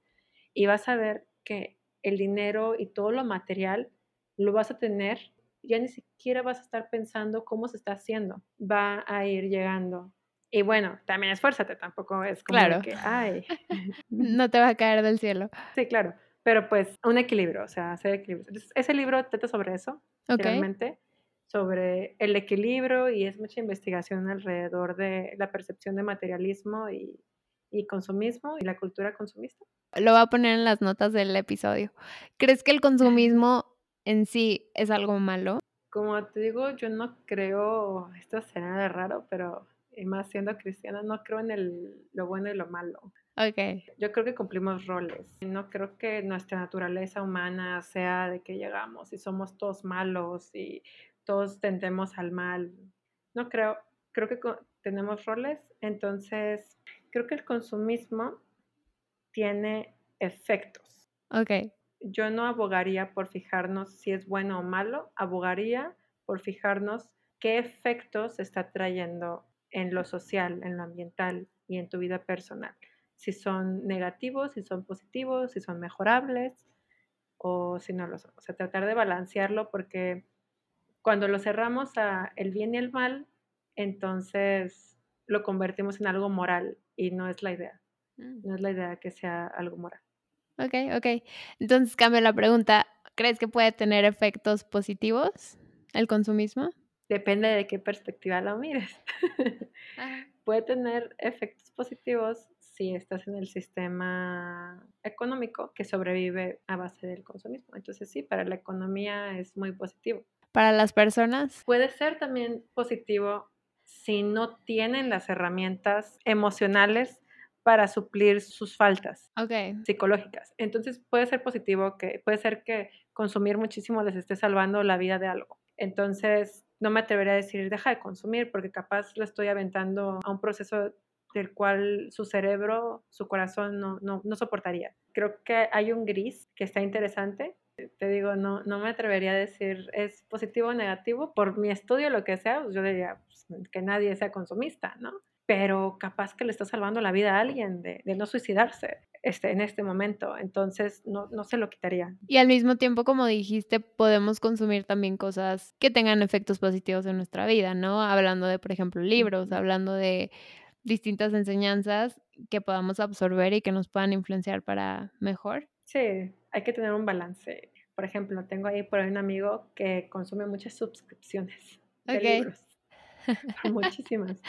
y vas a ver que el dinero y todo lo material lo vas a tener ya ni siquiera vas a estar pensando cómo se está haciendo, va a ir llegando. Y bueno, también esfuérzate, tampoco es como claro. que, ay. *laughs* no te va a caer del cielo. Sí, claro, pero pues un equilibrio, o sea, hacer equilibrio. ese libro trata sobre eso, realmente, sobre el equilibrio y es mucha investigación alrededor de la percepción de materialismo y, y consumismo y la cultura consumista. Lo voy a poner en las notas del episodio. ¿Crees que el *laughs* consumismo en sí es algo malo? Como te digo, yo no creo, esto será de raro, pero más siendo cristiana, no creo en el, lo bueno y lo malo. Okay. Yo creo que cumplimos roles. No creo que nuestra naturaleza humana sea de que llegamos y somos todos malos y todos tendemos al mal. No creo. Creo que tenemos roles. Entonces, creo que el consumismo tiene efectos. Ok yo no abogaría por fijarnos si es bueno o malo, abogaría por fijarnos qué efectos está trayendo en lo social, en lo ambiental y en tu vida personal. Si son negativos, si son positivos, si son mejorables o si no lo son. O sea, tratar de balancearlo porque cuando lo cerramos a el bien y el mal, entonces lo convertimos en algo moral y no es la idea. Mm. No es la idea que sea algo moral. Ok, ok. Entonces cambio la pregunta. ¿Crees que puede tener efectos positivos el consumismo? Depende de qué perspectiva lo mires. *laughs* puede tener efectos positivos si estás en el sistema económico que sobrevive a base del consumismo. Entonces sí, para la economía es muy positivo. ¿Para las personas? Puede ser también positivo si no tienen las herramientas emocionales para suplir sus faltas psicológicas. Entonces puede ser positivo que puede ser que consumir muchísimo les esté salvando la vida de algo. Entonces no me atrevería a decir deja de consumir porque capaz lo estoy aventando a un proceso del cual su cerebro, su corazón no, no, no soportaría. Creo que hay un gris que está interesante. Te digo, no, no me atrevería a decir es positivo o negativo. Por mi estudio, lo que sea, pues yo diría pues, que nadie sea consumista, ¿no? Pero capaz que le está salvando la vida a alguien de, no suicidarse este, en este momento, entonces no, no se lo quitaría. Y al mismo tiempo, como dijiste, podemos consumir también cosas que tengan efectos positivos en nuestra vida, ¿no? Hablando de, por ejemplo, libros, hablando de distintas enseñanzas que podamos absorber y que nos puedan influenciar para mejor. Sí, hay que tener un balance. Por ejemplo, tengo ahí por ahí un amigo que consume muchas suscripciones de libros. *laughs* Muchísimas.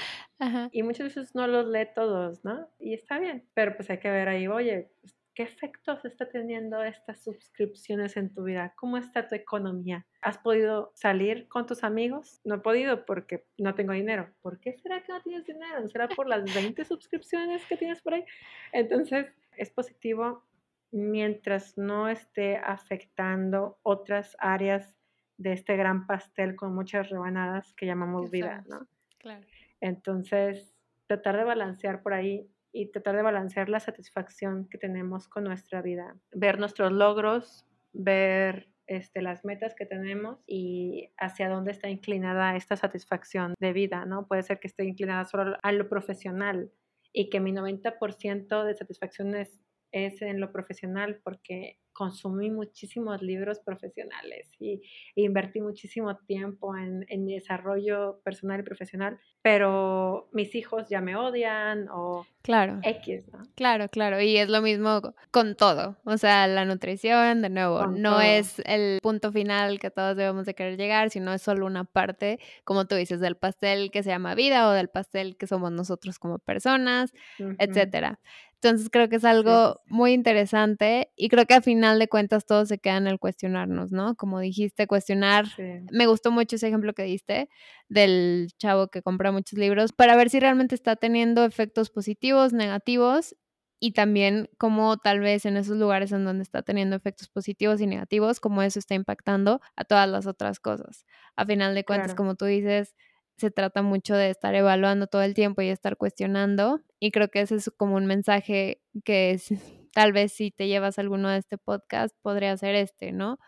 Y muchas veces no los lee todos, ¿no? Y está bien, pero pues hay que ver ahí, oye, pues, ¿qué efectos está teniendo estas suscripciones en tu vida? ¿Cómo está tu economía? ¿Has podido salir con tus amigos? No he podido porque no tengo dinero. ¿Por qué será que no tienes dinero? ¿Será por las 20 suscripciones que tienes por ahí? Entonces, es positivo mientras no esté afectando otras áreas de este gran pastel con muchas rebanadas que llamamos vida, ¿no? Claro. Entonces, tratar de balancear por ahí y tratar de balancear la satisfacción que tenemos con nuestra vida, ver nuestros logros, ver este, las metas que tenemos y hacia dónde está inclinada esta satisfacción de vida, ¿no? Puede ser que esté inclinada solo a lo profesional y que mi 90% de satisfacción es es en lo profesional porque consumí muchísimos libros profesionales y, invertí muchísimo tiempo en, mi desarrollo personal y profesional, pero mis hijos ya me odian o claro. X, ¿no? Claro, claro, y es lo mismo con todo, o sea, la nutrición, de nuevo, no es el punto final que todos debemos de querer llegar, sino es solo una parte, como tú dices, del pastel que se llama vida o del pastel que somos nosotros como personas, etcétera. Entonces creo que es algo muy interesante y creo que a final de cuentas todo se queda en el cuestionarnos, ¿no? Como dijiste, cuestionar. Me gustó mucho ese ejemplo que diste del chavo que compra muchos libros para ver si realmente está teniendo efectos positivos, negativos y también cómo tal vez en esos lugares en donde está teniendo efectos positivos y negativos, cómo eso está impactando a todas las otras cosas. A final de cuentas, como tú dices, se trata mucho de estar evaluando todo el tiempo y estar cuestionando. Y creo que ese es como un mensaje que es, *laughs* tal vez si te llevas alguno de este podcast, podría ser este, ¿no?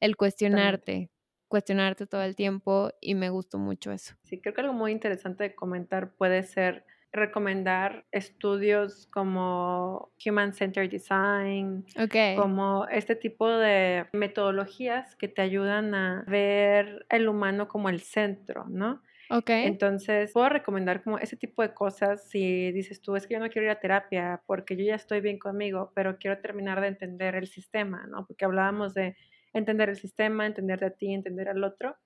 El cuestionarte, cuestionarte todo el tiempo y me gustó mucho eso. Sí, creo que algo muy interesante de comentar puede ser recomendar estudios como Human Centered Design, como este tipo de metodologías que te ayudan a ver el humano como el centro, ¿no? Ok. Entonces, puedo recomendar como ese tipo de cosas si dices tú, es que yo no quiero ir a terapia porque yo ya estoy bien conmigo, pero quiero terminar de entender el sistema, ¿no? Porque hablábamos de entender el sistema, entender a ti, entender al otro.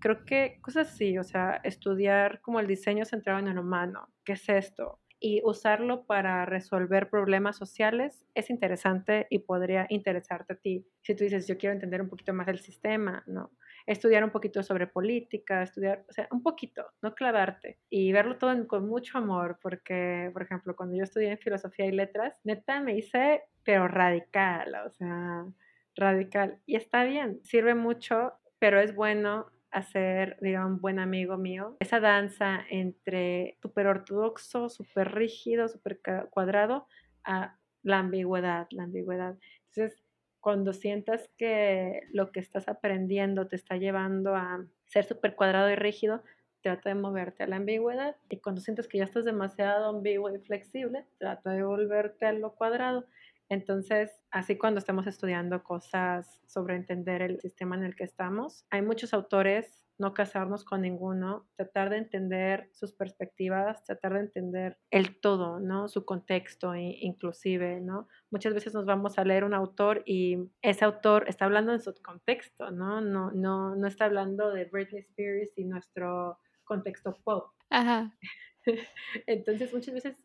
Creo que cosas así, o sea, estudiar como el diseño centrado en el humano, ¿qué es esto? Y usarlo para resolver problemas sociales es interesante y podría interesarte a ti. Si tú dices, yo quiero entender un poquito más el sistema, ¿no? estudiar un poquito sobre política, estudiar, o sea, un poquito, no clavarte y verlo todo con mucho amor, porque, por ejemplo, cuando yo estudié filosofía y letras, neta me hice, pero radical, o sea, radical. Y está bien, sirve mucho, pero es bueno hacer, digamos, un buen amigo mío, esa danza entre súper ortodoxo, súper rígido, súper cuadrado, a la ambigüedad, la ambigüedad. Entonces, cuando sientas que lo que estás aprendiendo te está llevando a ser súper cuadrado y rígido, trata de moverte a la ambigüedad. Y cuando sientes que ya estás demasiado ambiguo y flexible, trata de volverte a lo cuadrado. Entonces, así cuando estamos estudiando cosas sobre entender el sistema en el que estamos, hay muchos autores no casarnos con ninguno, tratar de entender sus perspectivas, tratar de entender el todo, ¿no? Su contexto inclusive, ¿no? Muchas veces nos vamos a leer un autor y ese autor está hablando en su contexto, ¿no? No, no, no está hablando de Britney Spears y nuestro contexto pop. Ajá. *laughs* Entonces muchas veces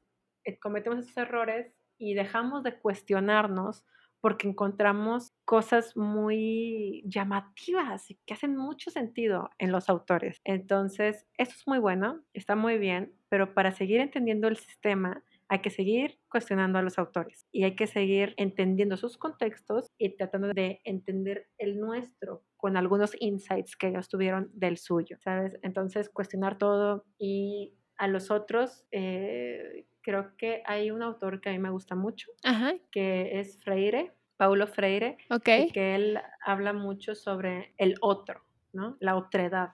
eh, cometemos esos errores y dejamos de cuestionarnos porque encontramos cosas muy llamativas y que hacen mucho sentido en los autores. Entonces, eso es muy bueno, está muy bien, pero para seguir entendiendo el sistema hay que seguir cuestionando a los autores y hay que seguir entendiendo sus contextos y tratando de entender el nuestro con algunos insights que ellos tuvieron del suyo, ¿sabes? Entonces, cuestionar todo y a los otros, eh, creo que hay un autor que a mí me gusta mucho, que es Freire, Paulo Freire, okay. que él habla mucho sobre el otro, ¿no? La otredad.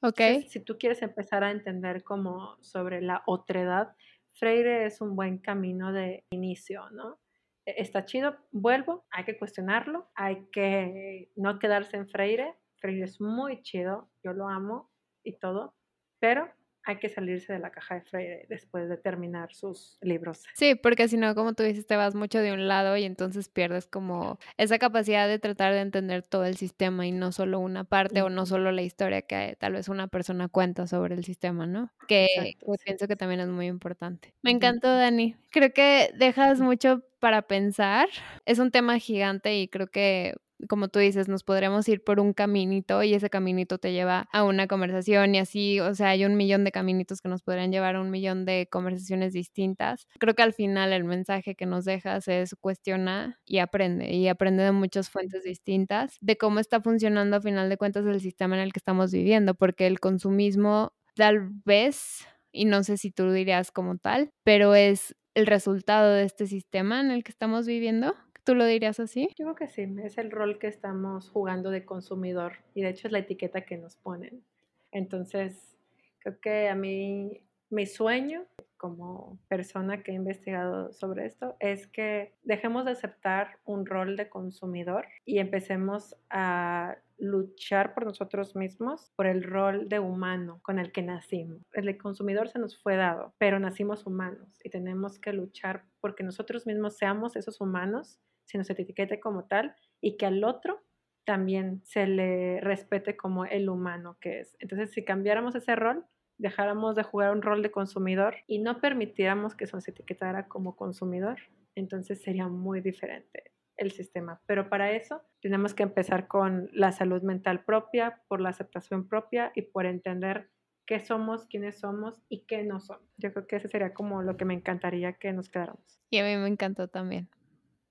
Ok. si tú quieres empezar a entender como sobre la otredad, Freire es un buen camino de inicio, ¿no? E, está chido, vuelvo, hay que cuestionarlo, hay que no quedarse en Freire. Freire es muy chido, yo lo amo y todo, pero hay que salirse de la caja de Freire después de terminar sus libros. Sí, porque si no, como tú dices, te vas mucho de un lado y entonces pierdes como esa capacidad de tratar de entender todo el sistema y no solo una parte o no solo la historia que tal vez una persona cuenta sobre el sistema, ¿no? Que, pienso que también es muy importante. Me encantó, Dani. Creo que dejas mucho para pensar. Es un tema gigante y creo que como tú dices, nos podremos ir por un caminito y ese caminito te lleva a una conversación y así, o sea, hay un millón de caminitos que nos podrían llevar a un millón de conversaciones distintas. Creo que al final el mensaje que nos dejas es cuestiona y aprende y aprende de muchas fuentes distintas de cómo está funcionando a final de cuentas el sistema en el que estamos viviendo, porque el consumismo tal vez, y no sé si tú dirías como tal, pero es el resultado de este sistema en el que estamos viviendo ¿Tú lo dirías así? Yo creo que sí, es el rol que estamos jugando de consumidor y de hecho es la etiqueta que nos ponen. Entonces, creo que a mí mi sueño como persona que he investigado sobre esto es que dejemos de aceptar un rol de consumidor y empecemos a luchar por nosotros mismos, por el rol de humano con el que nacimos. El de consumidor se nos fue dado, pero nacimos humanos y tenemos que luchar porque nosotros mismos seamos esos humanos se nos etiquete como tal y que al otro también se le respete como el humano que es. Entonces, si cambiáramos ese rol, dejáramos de jugar un rol de consumidor y no permitiéramos que se nos etiquetara como consumidor, entonces sería muy diferente el sistema. Pero para eso tenemos que empezar con la salud mental propia, por la aceptación propia y por entender qué somos, quiénes somos y qué no somos. Yo creo que ese sería como lo que me encantaría que nos quedáramos. Y a mí me encantó también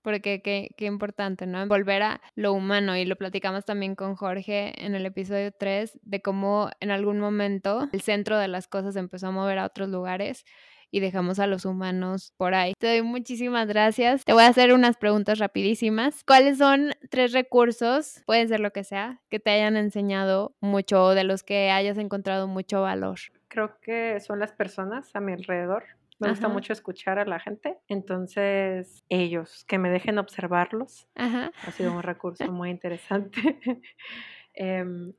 porque qué, qué, importante, ¿no? Volver a lo humano y lo platicamos también con Jorge en el episodio 3 de cómo en algún momento el centro de las cosas empezó a mover a otros lugares y dejamos a los humanos por ahí. Te doy muchísimas gracias. Te voy a hacer unas preguntas rapidísimas. ¿Cuáles son tres recursos, pueden ser lo que sea, que te hayan enseñado mucho o de los que hayas encontrado mucho valor? Creo que son las personas a mi alrededor me gusta mucho escuchar a la gente. Entonces, ellos, que me dejen observarlos, ha sido un recurso muy interesante. *laughs* Em,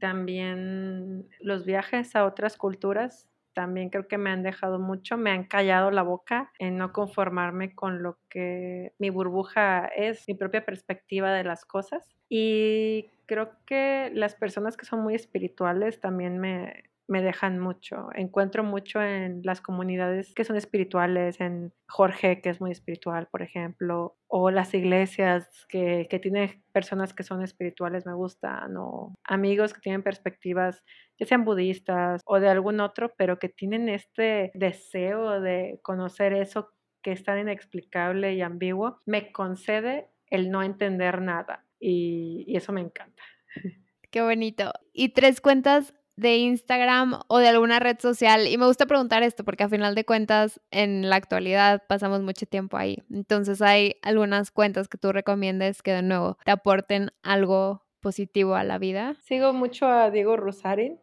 también los viajes a otras culturas también creo que me han dejado mucho, me han callado la boca en no conformarme con lo que mi burbuja es, mi propia perspectiva de las cosas. Y creo que las personas que son muy espirituales también me, me dejan mucho. Encuentro mucho en las comunidades que son espirituales, en Jorge, que es muy espiritual, por ejemplo, o las iglesias que, que tienen personas que son espirituales, me gustan, o amigos que tienen perspectivas, ya sean budistas o de algún otro, pero que tienen este deseo de conocer eso que es tan inexplicable y ambiguo, me concede el no entender nada y, y eso me encanta. Qué bonito. ¿Y tres cuentas de Instagram o de alguna red social. Y me gusta preguntar esto porque a final de cuentas en la actualidad pasamos mucho tiempo ahí. Entonces hay algunas cuentas que tú recomiendes que de nuevo te aporten algo positivo a la vida. Sigo mucho a Diego Rosarín.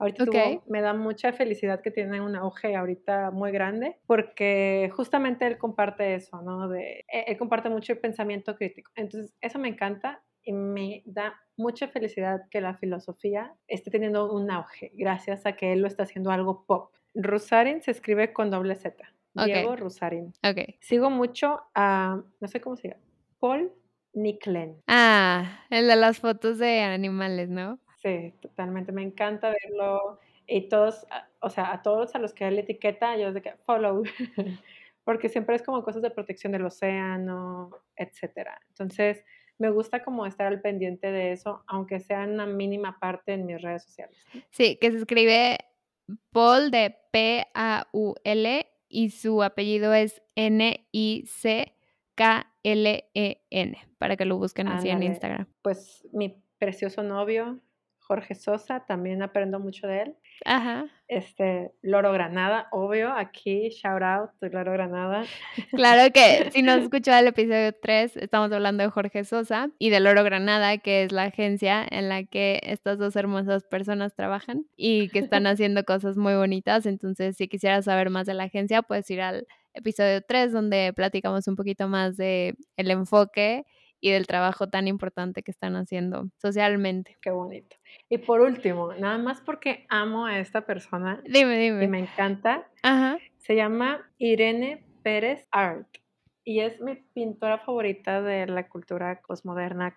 Ahorita me da mucha felicidad que tiene un auge ahorita muy grande porque justamente él comparte eso, ¿no? De, e, él comparte mucho el pensamiento crítico. Entonces, eso me encanta y me da mucha felicidad que la filosofía esté teniendo un auge gracias a que él lo está haciendo algo pop. Rusarin se escribe con doble Z. Diego Rusarin. Okay. Sigo mucho a, no sé cómo se llama, Paul Nicklen. Ah, el de las fotos de animales, ¿no? Sí, totalmente. Me encanta verlo. Y todos, o sea, a todos a los que él etiqueta, yo de que follow. *laughs* Porque siempre es como cosas de protección del océano, etcétera. Entonces, me gusta como estar al pendiente de eso, aunque sea una mínima parte en mis redes sociales. Sí, que se escribe Paul de P-A-U-L y su apellido es N-I-C-K-L-E-N, para que lo busquen así en Instagram. Pues mi precioso novio, Jorge Sosa, también aprendo mucho de él. Ajá. Este, Loro Granada, obvio, aquí, shout out Loro Granada. Claro que si no has *laughs* escuchado el episodio 3, estamos hablando de Jorge Sosa y de Loro Granada, que es la agencia en la que estas dos hermosas personas trabajan y que están *laughs* haciendo cosas muy bonitas. Entonces, si quisieras saber más de la agencia, puedes ir al episodio 3, donde platicamos un poquito más de el enfoque y del trabajo tan importante que están haciendo socialmente. Qué bonito. Y por último, nada más porque amo a esta persona. Dime, dime. Y me encanta. Ajá. Se llama Irene Pérez Art. Y es mi pintora favorita de la cultura cosmoderna,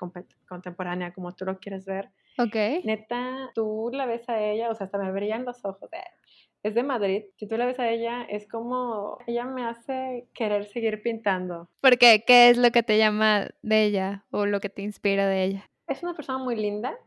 contemporánea, como tú lo quieres ver. Ok. Neta, tú la ves a ella, o sea, hasta me brillan los ojos. Es de Madrid. Si tú la ves a ella, es como ella me hace querer seguir pintando. ¿Por qué? ¿Qué es lo que te llama de ella o lo que te inspira de ella? Es una persona muy linda.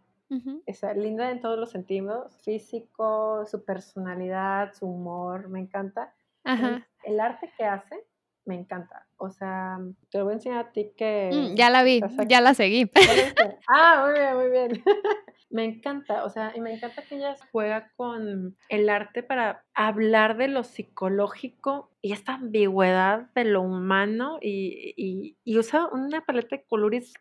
Es linda en todos los sentidos, físico, su personalidad, su humor, me encanta. Ajá. El, arte que hace, me encanta. O sea, te voy a enseñar a ti que... Mm, ya la vi, ya la seguí. *laughs* ah, muy bien, muy bien. *laughs* Me encanta, o sea, y me encanta que ella juega con el arte para hablar de lo psicológico y esta ambigüedad de lo humano y, usa una paleta de colores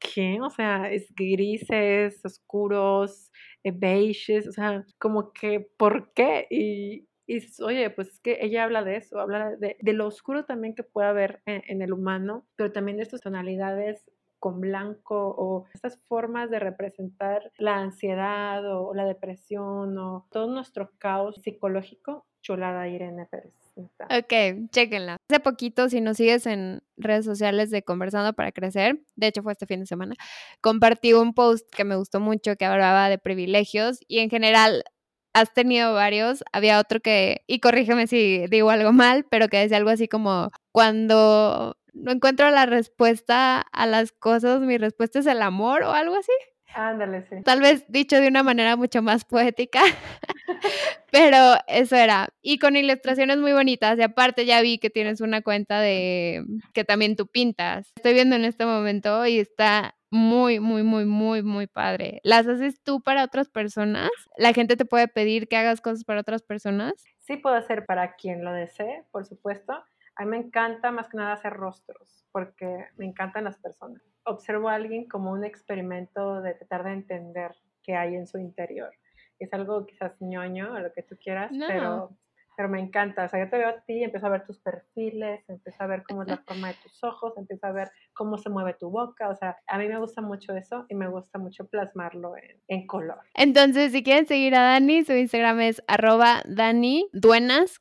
que, o sea, es grises, oscuros, eh, beiges, o sea, como que, ¿por qué? Y, y oye, pues es que ella habla de eso, habla de, lo oscuro también que puede haber en, en, el humano, pero también de estas tonalidades con blanco o estas formas de representar la ansiedad o la depresión o todo nuestro caos psicológico, chulada Irene Pérez. Ok, chequenla. Hace poquito, si nos sigues en redes sociales de Conversando para Crecer, de hecho fue este fin de semana, compartí un post que me gustó mucho que hablaba de privilegios y en general has tenido varios. Había otro que, y corrígeme si digo algo mal, pero que decía algo así como, cuando no encuentro la respuesta a las cosas, mi respuesta es el amor o algo así. Ándale, sí. Tal vez dicho de una manera mucho más poética, *laughs* pero eso era. Y con ilustraciones muy bonitas. Y aparte ya vi que tienes una cuenta de que también tú pintas. Estoy viendo en este momento y está muy, muy, muy, muy, muy padre. ¿Las haces tú para otras personas? ¿La gente te puede pedir que hagas cosas para otras personas? Sí, puedo hacer para quien lo desee, por supuesto. A mí me encanta más que nada hacer rostros, porque me encantan las personas. Observo a alguien como un experimento de tratar de entender qué hay en su interior. Es algo quizás ñoño, a lo que tú quieras, pero, pero me encanta. O sea, yo te veo a ti, empiezo a ver tus perfiles, empiezo a ver cómo es la forma de tus ojos, empiezo a ver cómo se mueve tu boca. O sea, a mí me gusta mucho eso y me gusta mucho plasmarlo en, en color. Entonces, si quieren seguir a Dani, su Instagram es arroba Dani Duenas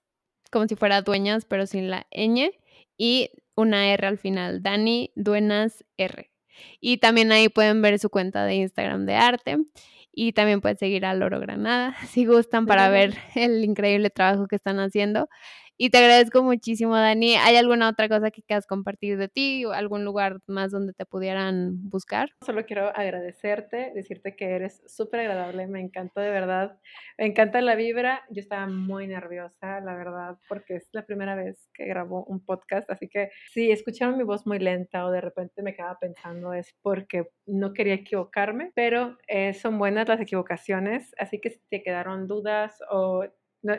como si fuera dueñas, pero sin la ñ, y una R al final, Dani Duenas R. Y también ahí pueden ver su cuenta de Instagram de arte. Y también pueden seguir a Loro Granada *laughs* si gustan para ver el increíble trabajo que están haciendo. Y te agradezco muchísimo, Dani. ¿Hay alguna otra cosa que quieras compartir de ti o algún lugar más donde te pudieran buscar? Solo quiero agradecerte, decirte que eres súper agradable, me encantó de verdad. Me encanta la vibra. Yo estaba muy nerviosa, la verdad, porque es la primera vez que grabo un podcast, así que si escucharon mi voz muy lenta o de repente me quedaba pensando es porque no quería equivocarme, pero eh, son buenas las equivocaciones, así que si te quedaron dudas o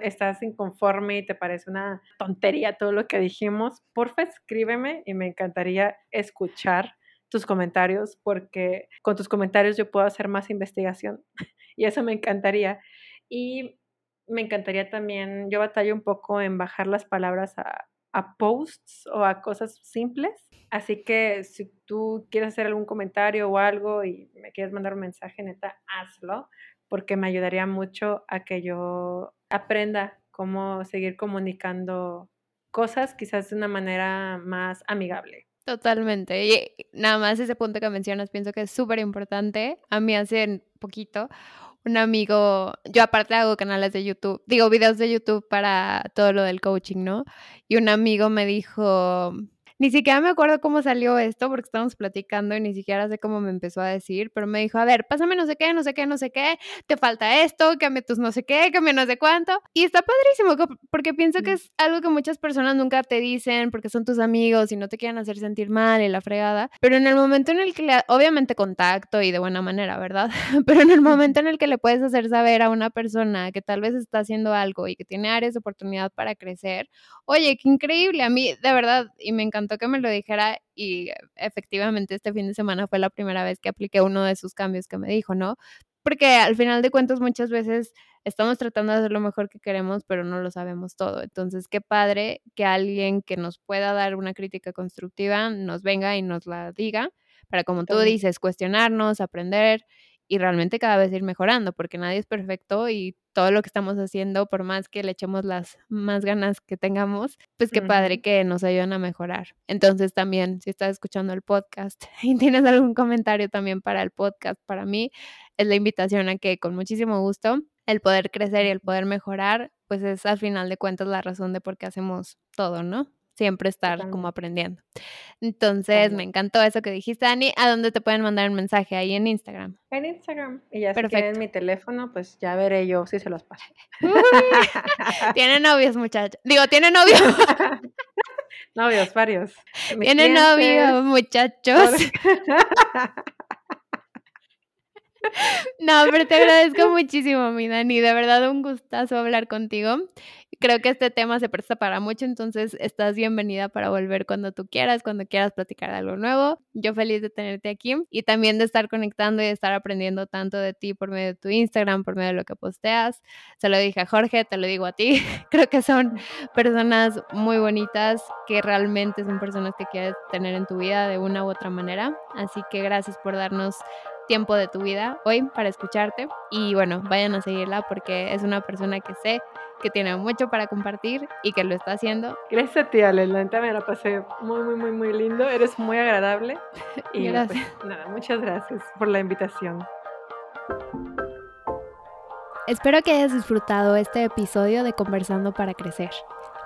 estás inconforme y te parece una tontería todo lo que dijimos, porfa escríbeme y me encantaría escuchar tus comentarios porque con tus comentarios yo puedo hacer más investigación *laughs* y eso me encantaría. Y me encantaría también, yo batallo un poco en bajar las palabras a, a posts o a cosas simples. Así que si tú quieres hacer algún comentario o algo y me quieres mandar un mensaje, neta, hazlo, porque me ayudaría mucho a que yo aprenda cómo seguir comunicando cosas quizás de una manera más amigable. Totalmente. Y nada más ese punto que mencionas, pienso que es súper importante. A mí hace poquito un amigo, yo aparte hago canales de YouTube, digo videos de YouTube para todo lo del coaching, ¿no? Y un amigo me dijo, ni siquiera me acuerdo cómo salió esto porque estábamos platicando y ni siquiera sé cómo me empezó a decir, pero me dijo, a ver, pásame no sé qué, no sé qué, no sé qué, te falta esto, cambia tus no sé qué, cambia no sé cuánto. Y está padrísimo porque pienso que es algo que muchas personas nunca te dicen porque son tus amigos y no te quieren hacer sentir mal y la fregada, pero en el momento en el que, le, obviamente contacto y de buena manera, ¿verdad? *laughs* Pero en el momento en el que le puedes hacer saber a una persona que tal vez está haciendo algo y que tiene áreas de oportunidad para crecer, oye, qué increíble, a mí de verdad, y me encantó que me lo dijera y efectivamente este fin de semana fue la primera vez que apliqué uno de sus cambios que me dijo, ¿no? Porque al final de cuentas muchas veces estamos tratando de hacer lo mejor que queremos, pero no lo sabemos todo. Entonces, qué padre que alguien que nos pueda dar una crítica constructiva nos venga y nos la diga para, como tú dices, cuestionarnos, aprender y realmente cada vez ir mejorando, porque nadie es perfecto y todo lo que estamos haciendo, por más que le echemos las más ganas que tengamos, pues qué padre que nos ayuden a mejorar. Entonces también, si estás escuchando el podcast *laughs* y tienes algún comentario también para el podcast, para mí es la invitación a que con muchísimo gusto el poder crecer y el poder mejorar, pues es al final de cuentas la razón de por qué hacemos todo, ¿no? Siempre estar como aprendiendo. Entonces, me encantó eso que dijiste, Dani. ¿A dónde te pueden mandar un mensaje? Ahí en Instagram. En Instagram. Y ya Perfecto. si quieren mi teléfono, pues ya veré yo si se los paso. *laughs* *laughs* tiene novios, muchachos. Digo, tiene novios. *laughs* novios, varios. Tiene novios, muchachos. No, pero te agradezco muchísimo, mi Dani. De verdad, un gustazo hablar contigo. Creo que este tema se presta para mucho, entonces estás bienvenida para volver cuando tú quieras, cuando quieras platicar algo nuevo. Yo feliz de tenerte aquí y también de estar conectando y de estar aprendiendo tanto de ti por medio de tu Instagram, por medio de lo que posteas. Se lo dije a Jorge, te lo digo a ti. *laughs* Creo que son personas muy bonitas que realmente son personas que quieres tener en tu vida de una u otra manera. Así que gracias por darnos tiempo de tu vida hoy para escucharte y bueno, vayan a seguirla porque es una persona que sé que tiene mucho para compartir y que lo está haciendo. Gracias a ti, Ale, la me la pasé muy, muy, muy, muy lindo, eres muy agradable *laughs* y pues, gracias. nada, muchas gracias por la invitación. Espero que hayas disfrutado este episodio de Conversando para Crecer.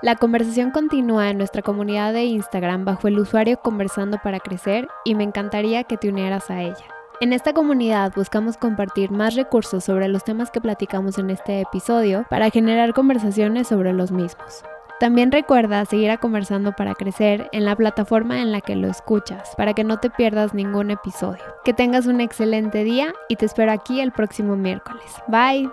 La conversación continúa en nuestra comunidad de Instagram bajo el usuario Conversando para Crecer y me encantaría que te unieras a ella. En esta comunidad buscamos compartir más recursos sobre los temas que platicamos en este episodio para generar conversaciones sobre los mismos. También recuerda seguir a Conversando para Crecer en la plataforma en la que lo escuchas, para que no te pierdas ningún episodio. Que tengas un excelente día y te espero aquí el próximo miércoles. Bye.